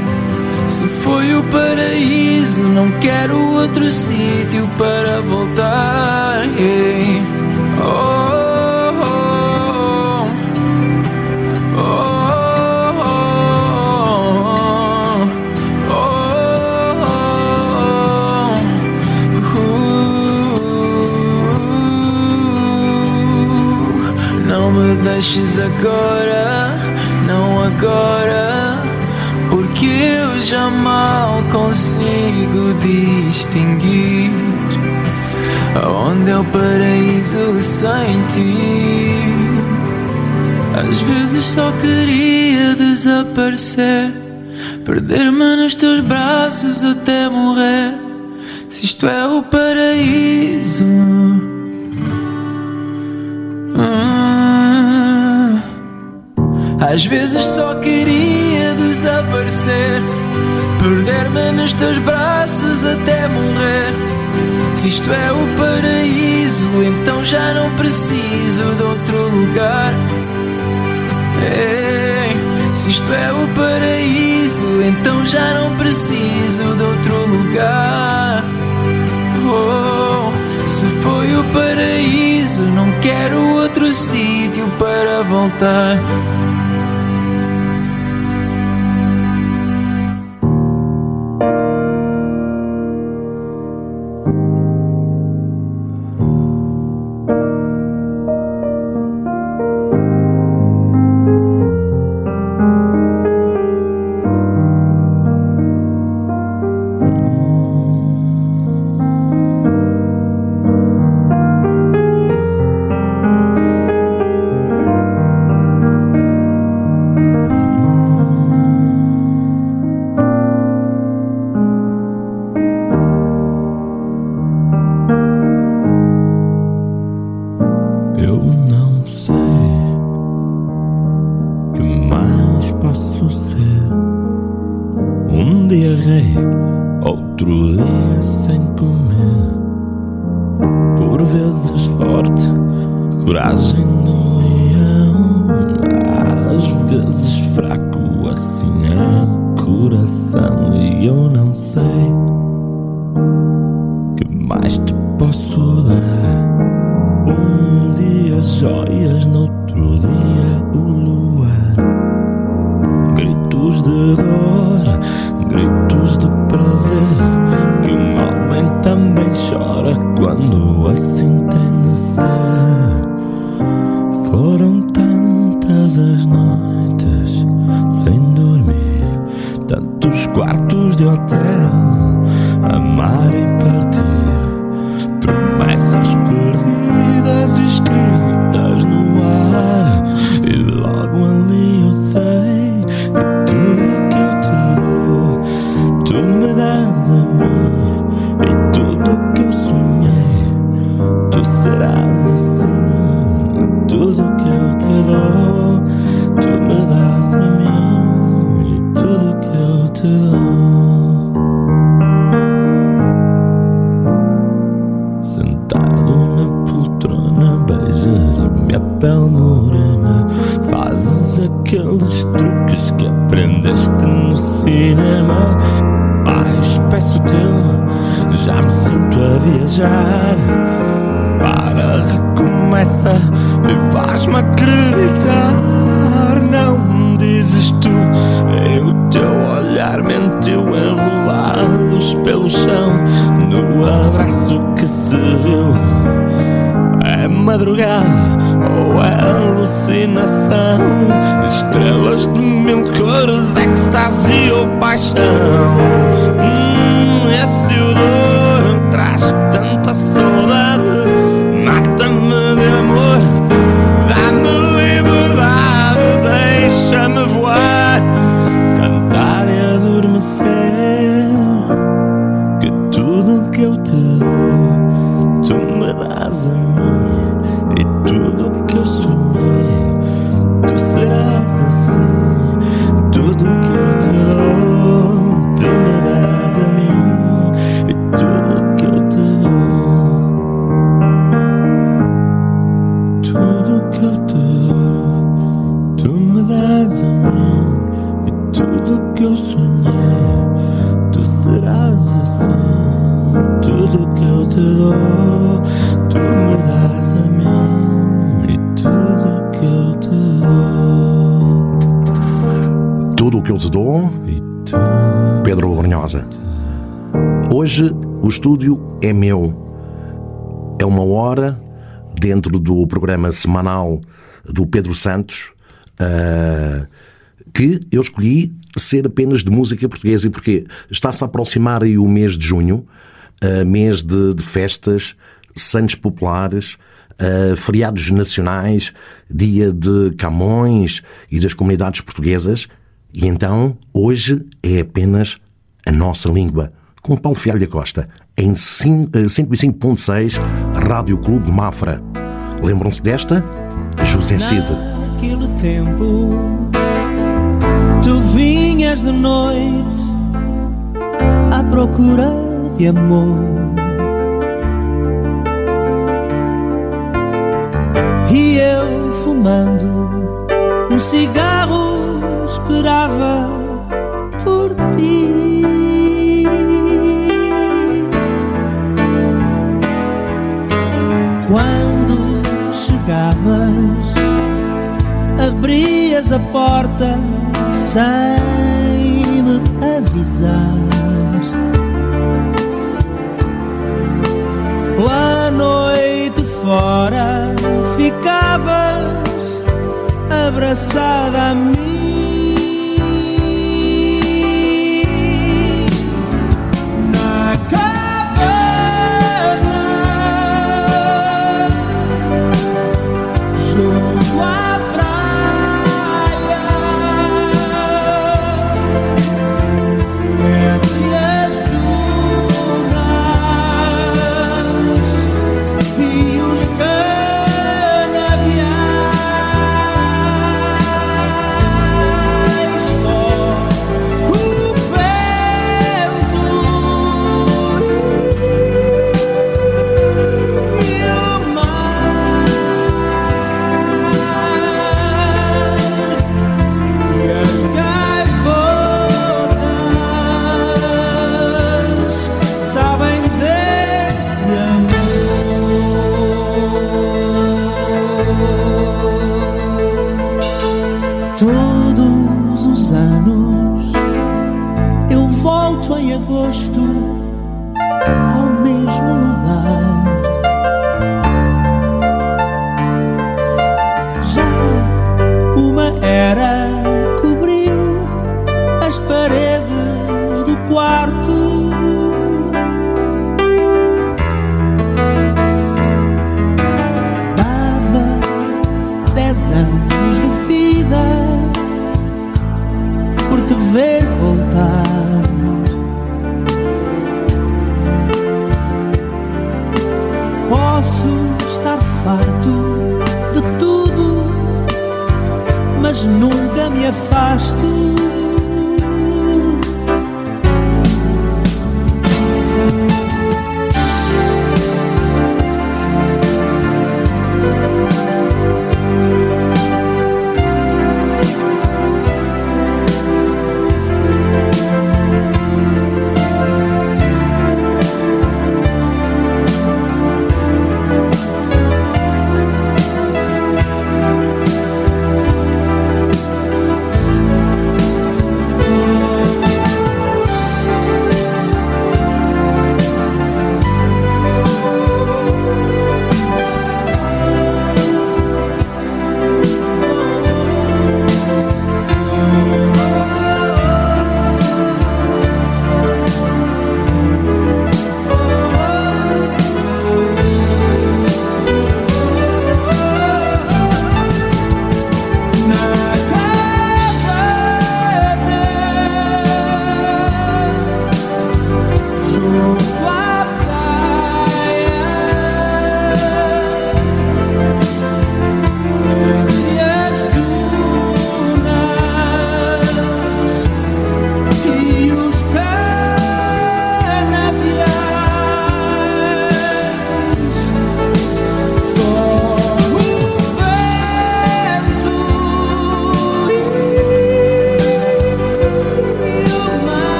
Se foi o paraíso, não quero outro sítio para voltar. Oh, oh, deixes agora, não agora. Porque eu já mal consigo distinguir Onde é o paraíso sem ti Às vezes só queria desaparecer Perder-me nos teus braços até morrer Se isto é o paraíso Às vezes só queria desaparecer, perder-me nos teus braços até morrer. Se isto é o paraíso, então já não preciso de outro lugar. Ei, se isto é o paraíso, então já não preciso de outro lugar. Oh, se foi o paraíso, não quero outro sítio para voltar. é meu. É uma hora dentro do programa semanal do Pedro Santos uh, que eu escolhi ser apenas de música portuguesa. E porquê? Está-se a aproximar aí o mês de junho, uh, mês de, de festas, santos populares, Uh, feriados nacionais, dia de Camões e das comunidades portuguesas, e então hoje é apenas a nossa língua, com Paulo Fialho Costa em 105.6 eh, Rádio Clube Mafra. Lembram-se desta? José Cid. Naquele tempo Tu vinhas de noite À procura de amor E eu fumando Um cigarro esperava por ti Quando chegavas, abrias a porta sem me avisar. Pela noite fora, ficavas abraçada a mim.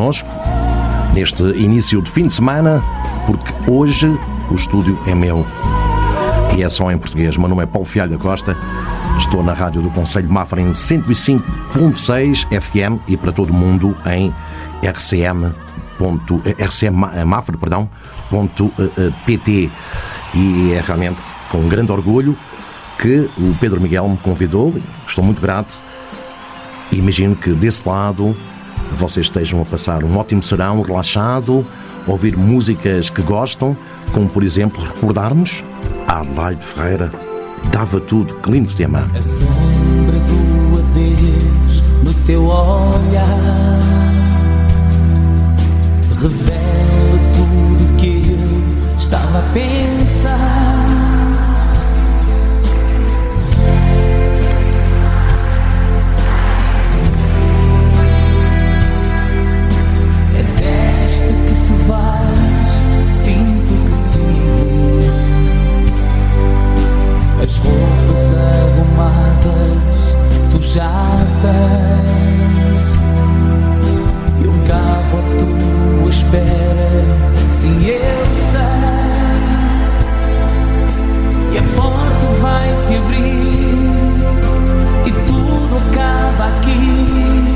connosco neste início de fim de semana, porque hoje o estúdio é meu. E é só em português. Meu nome é Paulo Fialho da Costa. Estou na rádio do Conselho Mafra em 105.6 FM e para todo mundo em RCM. Ponto, eh, RCM eh, Mafra, perdão, ponto, eh, PT. E é realmente com grande orgulho que o Pedro Miguel me convidou. Estou muito grato. Imagino que desse lado vocês estejam a passar um ótimo serão, relaxado, ouvir músicas que gostam, como por exemplo recordarmos a Adelaide Ferreira dava tudo, que lindo tema. A sombra do adeus no teu olhar revela tudo que eu estava a pensar. As roupas arrumadas tu já tens. E um carro à tua espera Sim, eu sei. E a porta vai se abrir E tudo acaba aqui.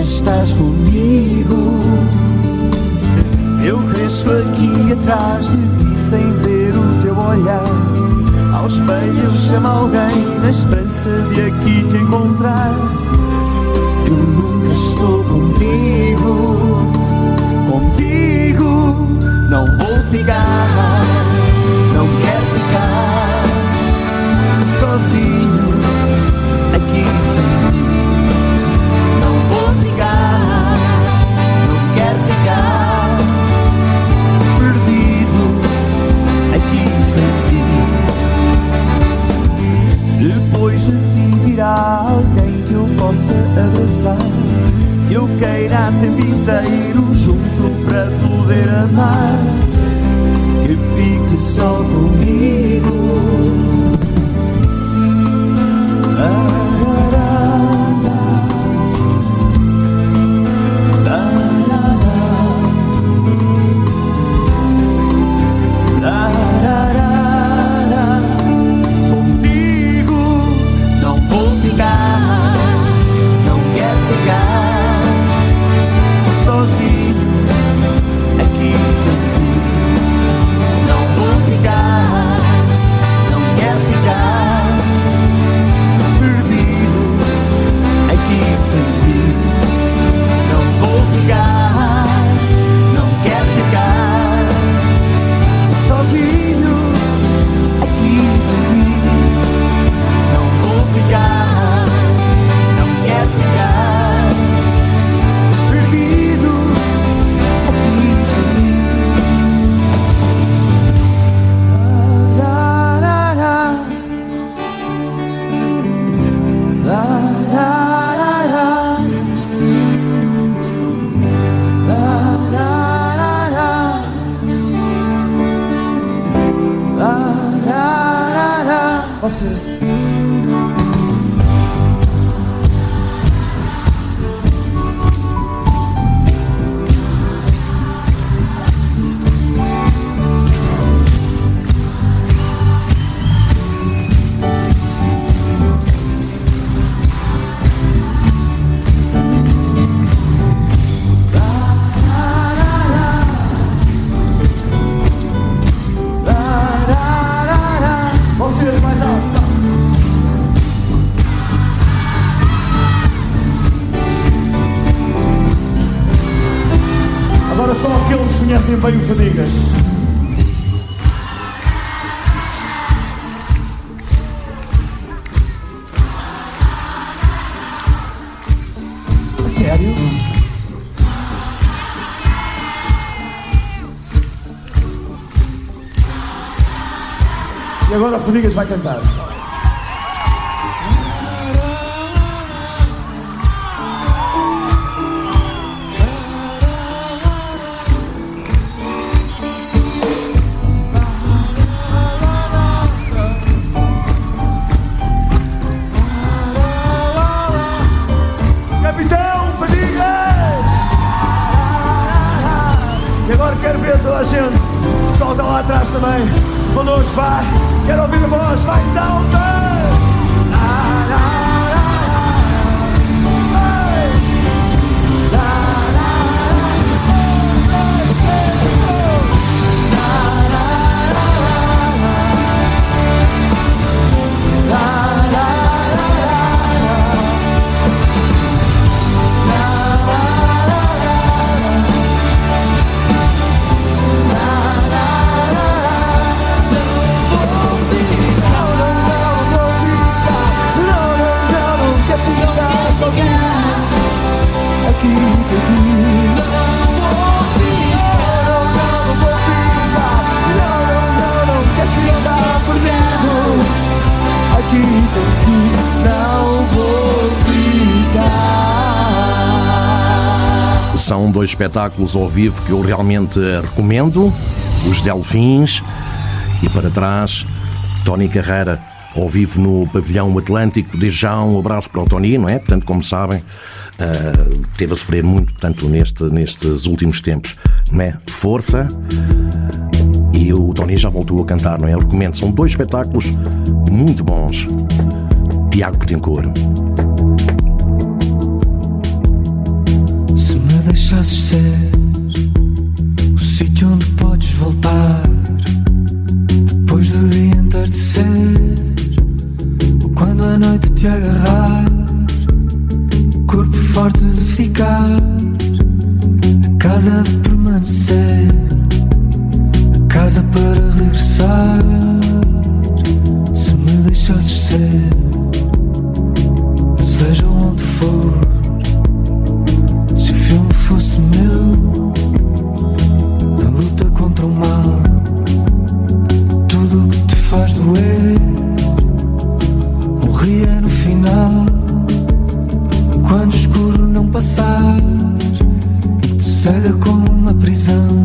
estás comigo. Eu cresço aqui atrás de ti sem ver o teu olhar. Ao espelho chama alguém na esperança de aqui te encontrar. Eu nunca estou contigo, contigo não vou ficar. abraçar. Eu queira a tempo inteiro junto para poder amar. Que fique só comigo. Ah. Fadigas vai cantar. Agora quero ver toda a gente. Está lá atrás também. Connosco, vai. Quero ouvir voz mais alta. Espetáculos ao vivo que eu realmente recomendo: Os Delfins e para trás, Tony Carreira, ao vivo no Pavilhão Atlântico. Desde já um abraço para o Tony, não é? Portanto, como sabem, ah, teve a sofrer muito, portanto, neste, nestes últimos tempos, não é? Força. E o Tony já voltou a cantar, não é? Eu recomendo. São dois espetáculos muito bons. Tiago Petencourt. Deixasses ser o sítio onde podes voltar depois do dia entardecer ou quando a noite te agarrar, corpo forte de ficar, a casa de permanecer, a casa para regressar. Se me deixasses ser, seja onde for. Fosse meu, a luta contra o mal, tudo o que te faz doer, morria no final. Quando o escuro não passar e te cega como uma prisão,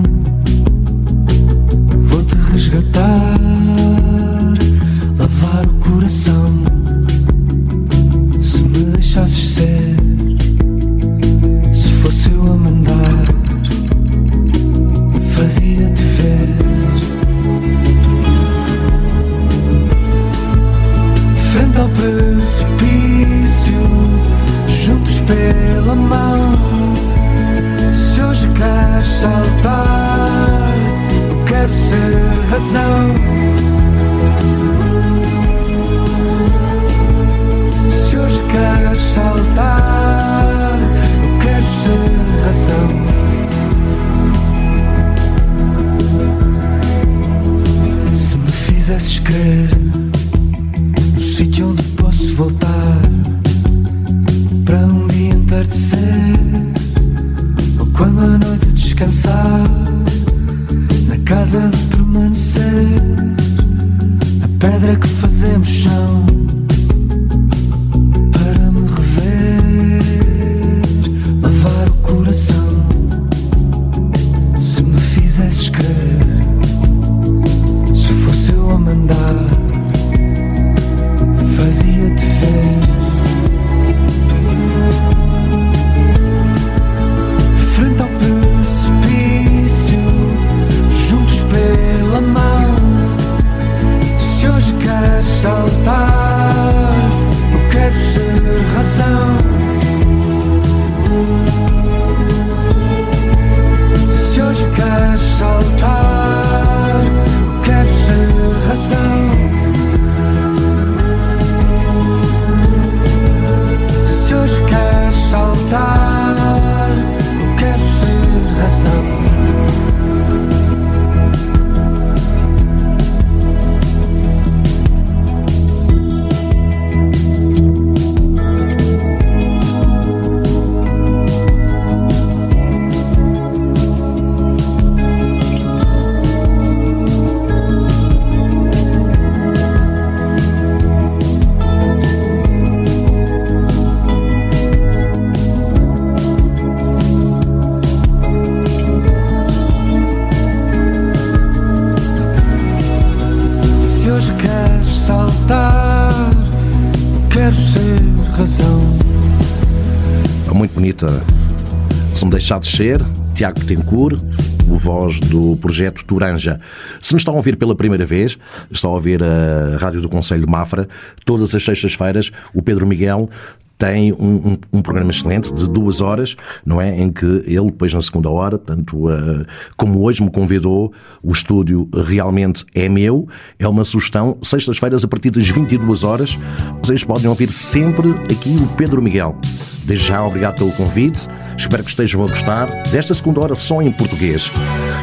Deixar descer, Tiago Betancourt, o voz do projeto Turanja. Se nos estão a ouvir pela primeira vez, estão a ouvir a Rádio do Conselho de Mafra, todas as sextas-feiras, o Pedro Miguel tem um, um- um programa excelente de duas horas, não é? Em que ele, depois na segunda hora, portanto, eh, como hoje me convidou, o estúdio realmente é meu, é uma sugestão, sextas-feiras a partir das 22 horas, vocês podem ouvir sempre aqui o Pedro Miguel. Desde já, obrigado pelo convite. Espero que estejam a gostar desta segunda hora só em português.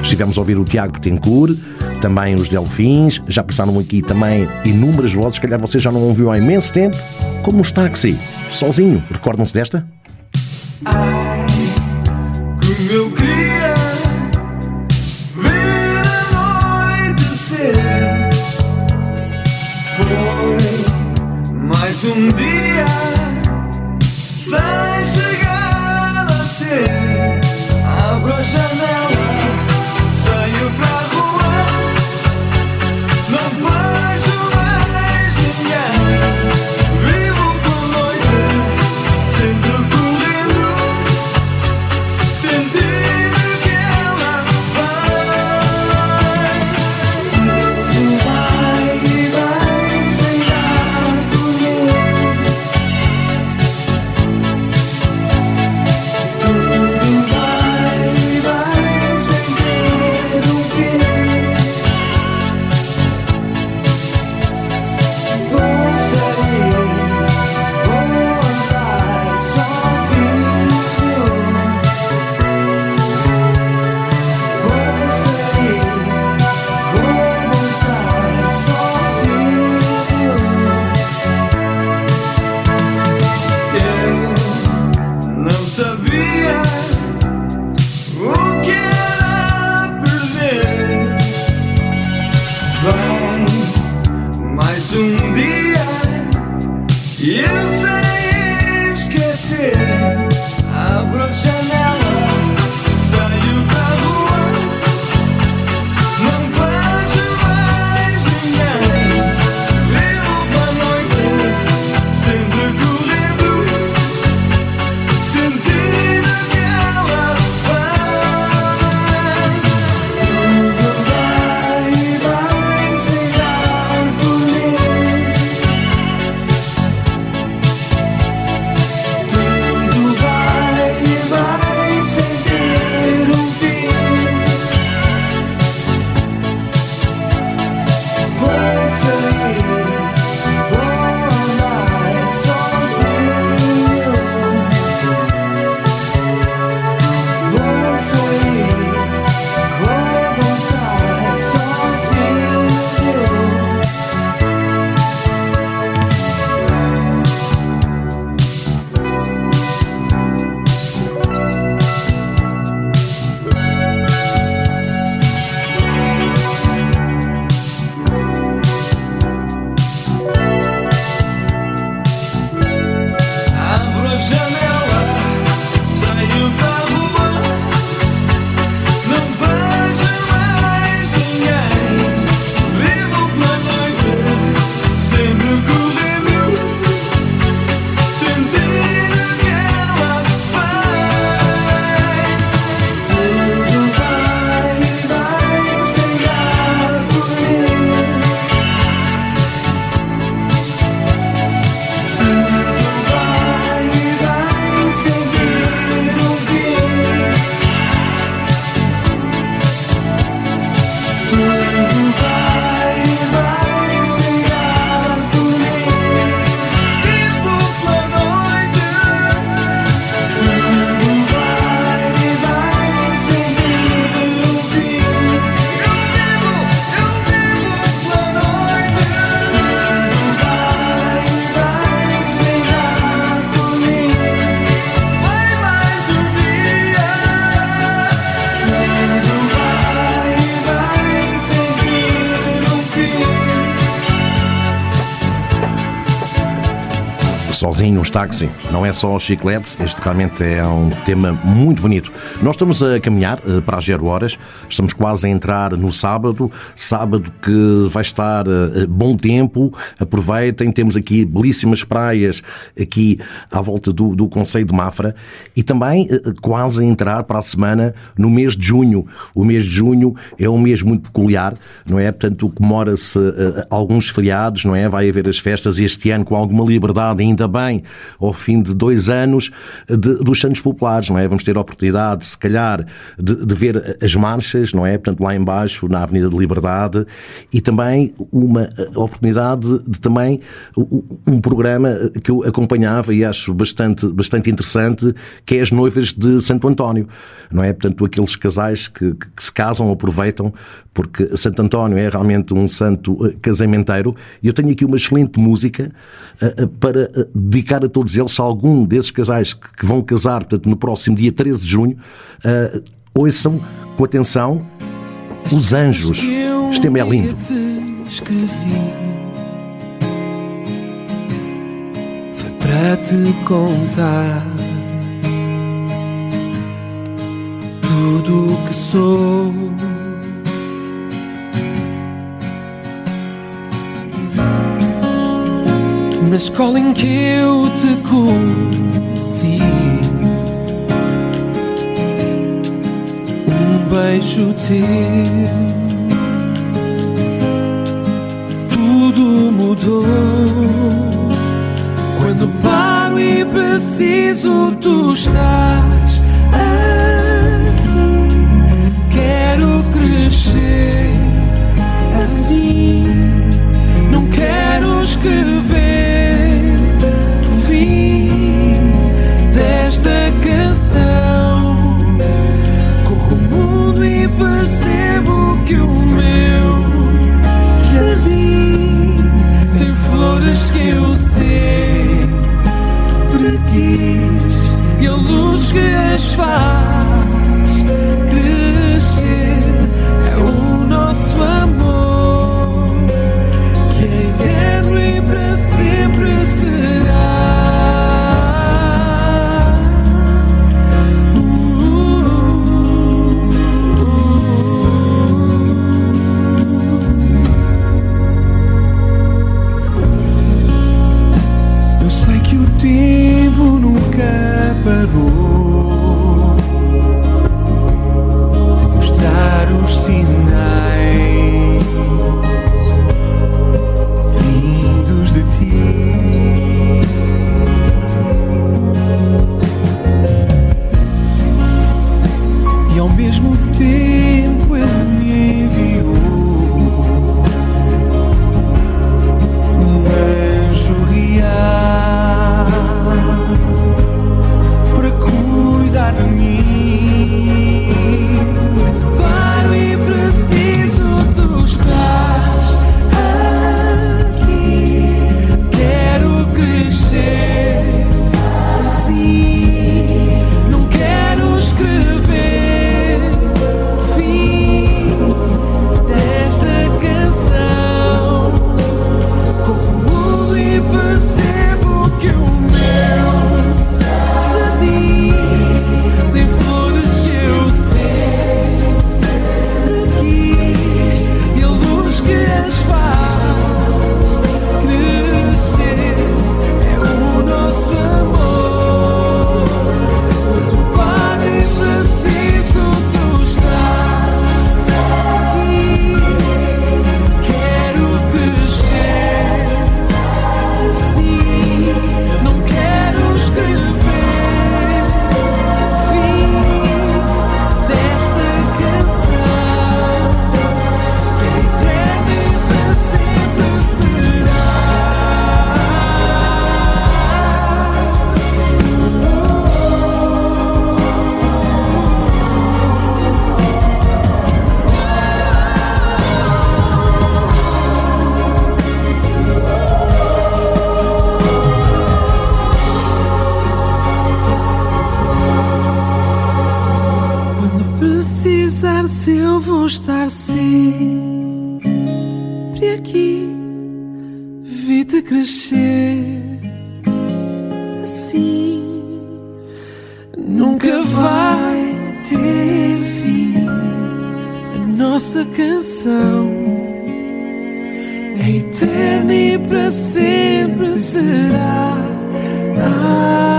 Estivemos a ouvir o Tiago Betancourt, também os Delfins, já passaram aqui também inúmeras vozes, calhar vocês já não ouviu há imenso tempo, como os táxi, sozinho. Recordam-se desta? Como eu queria ver anoitecer. Foi mais um dia táxi. Não é só o chiclete, este realmente é um tema muito bonito. Nós estamos a caminhar eh, para as 0 horas, estamos quase a entrar no sábado, sábado que vai estar eh, bom tempo, aproveitem, temos aqui belíssimas praias aqui à volta do, do Conselho de Mafra e também eh, quase a entrar para a semana no mês de junho. O mês de junho é um mês muito peculiar, não é? Portanto, comemora-se eh, alguns feriados, não é? Vai haver as festas este ano com alguma liberdade, ainda bem, ao fim de dois anos de- dos Santos Populares, não é? Vamos ter a oportunidade, se calhar, de, de ver as marchas, não é? Portanto, lá embaixo, na Avenida de Liberdade, e também uma eh, oportunidade de também um- programa que eu acompanhava e acho bastante, bastante interessante, que é as noivas de Santo António, não é? Portanto, aqueles casais que, que se casam, aproveitam, porque Santo António é realmente um santo eh, casamenteiro, e eu tenho aqui uma excelente música eh, eh, para dedicar a todos eles, se algum desses casais que, vão casar, portanto, no próximo dia 13 de junho, ouçam com atenção Os Anjos. Este tema é lindo. para te contar Tudo o que sou Na escola em que eu te conheci Um beijo teu tudo mudou. Quando paro e preciso, tu estás aqui. Quero crescer assim. Não quero escrever o fim desta canção. Corro o mundo e percebo que o meu jardim tem flores que eu sempre quis e a luz que as faz nossa canção é eterna e para sempre será. Ah.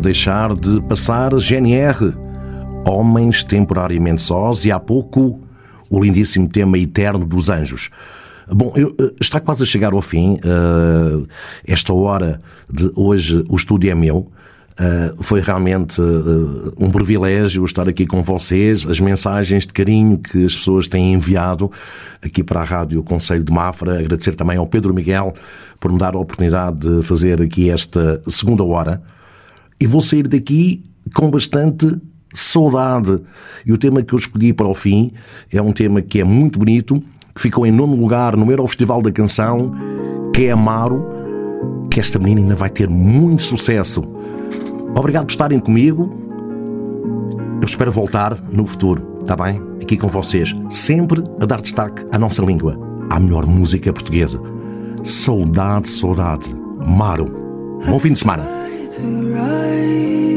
Deixar de passar GNR, Homens Temporariamente Sós, e há pouco o lindíssimo tema Eterno dos Anjos. Bom, eu, eh, está quase a chegar ao fim. eh, esta hora de hoje, o estúdio é meu. Eh, foi realmente eh, um privilégio estar aqui com vocês. As mensagens de carinho que as pessoas têm enviado aqui para a Rádio Conselho de Mafra. Agradecer também ao Pedro Miguel por me dar a oportunidade de fazer aqui esta segunda hora. E vou sair daqui com bastante saudade. E o tema que eu escolhi para o fim é um tema que é muito bonito, que ficou em nono lugar no Eurofestival da Canção, que é Amaro, que esta menina ainda vai ter muito sucesso. Obrigado por estarem comigo. Eu espero voltar no futuro, está bem? Aqui com vocês, sempre a dar destaque à nossa língua, à melhor música portuguesa. Saudade, saudade. Maro. Bom fim de semana. To write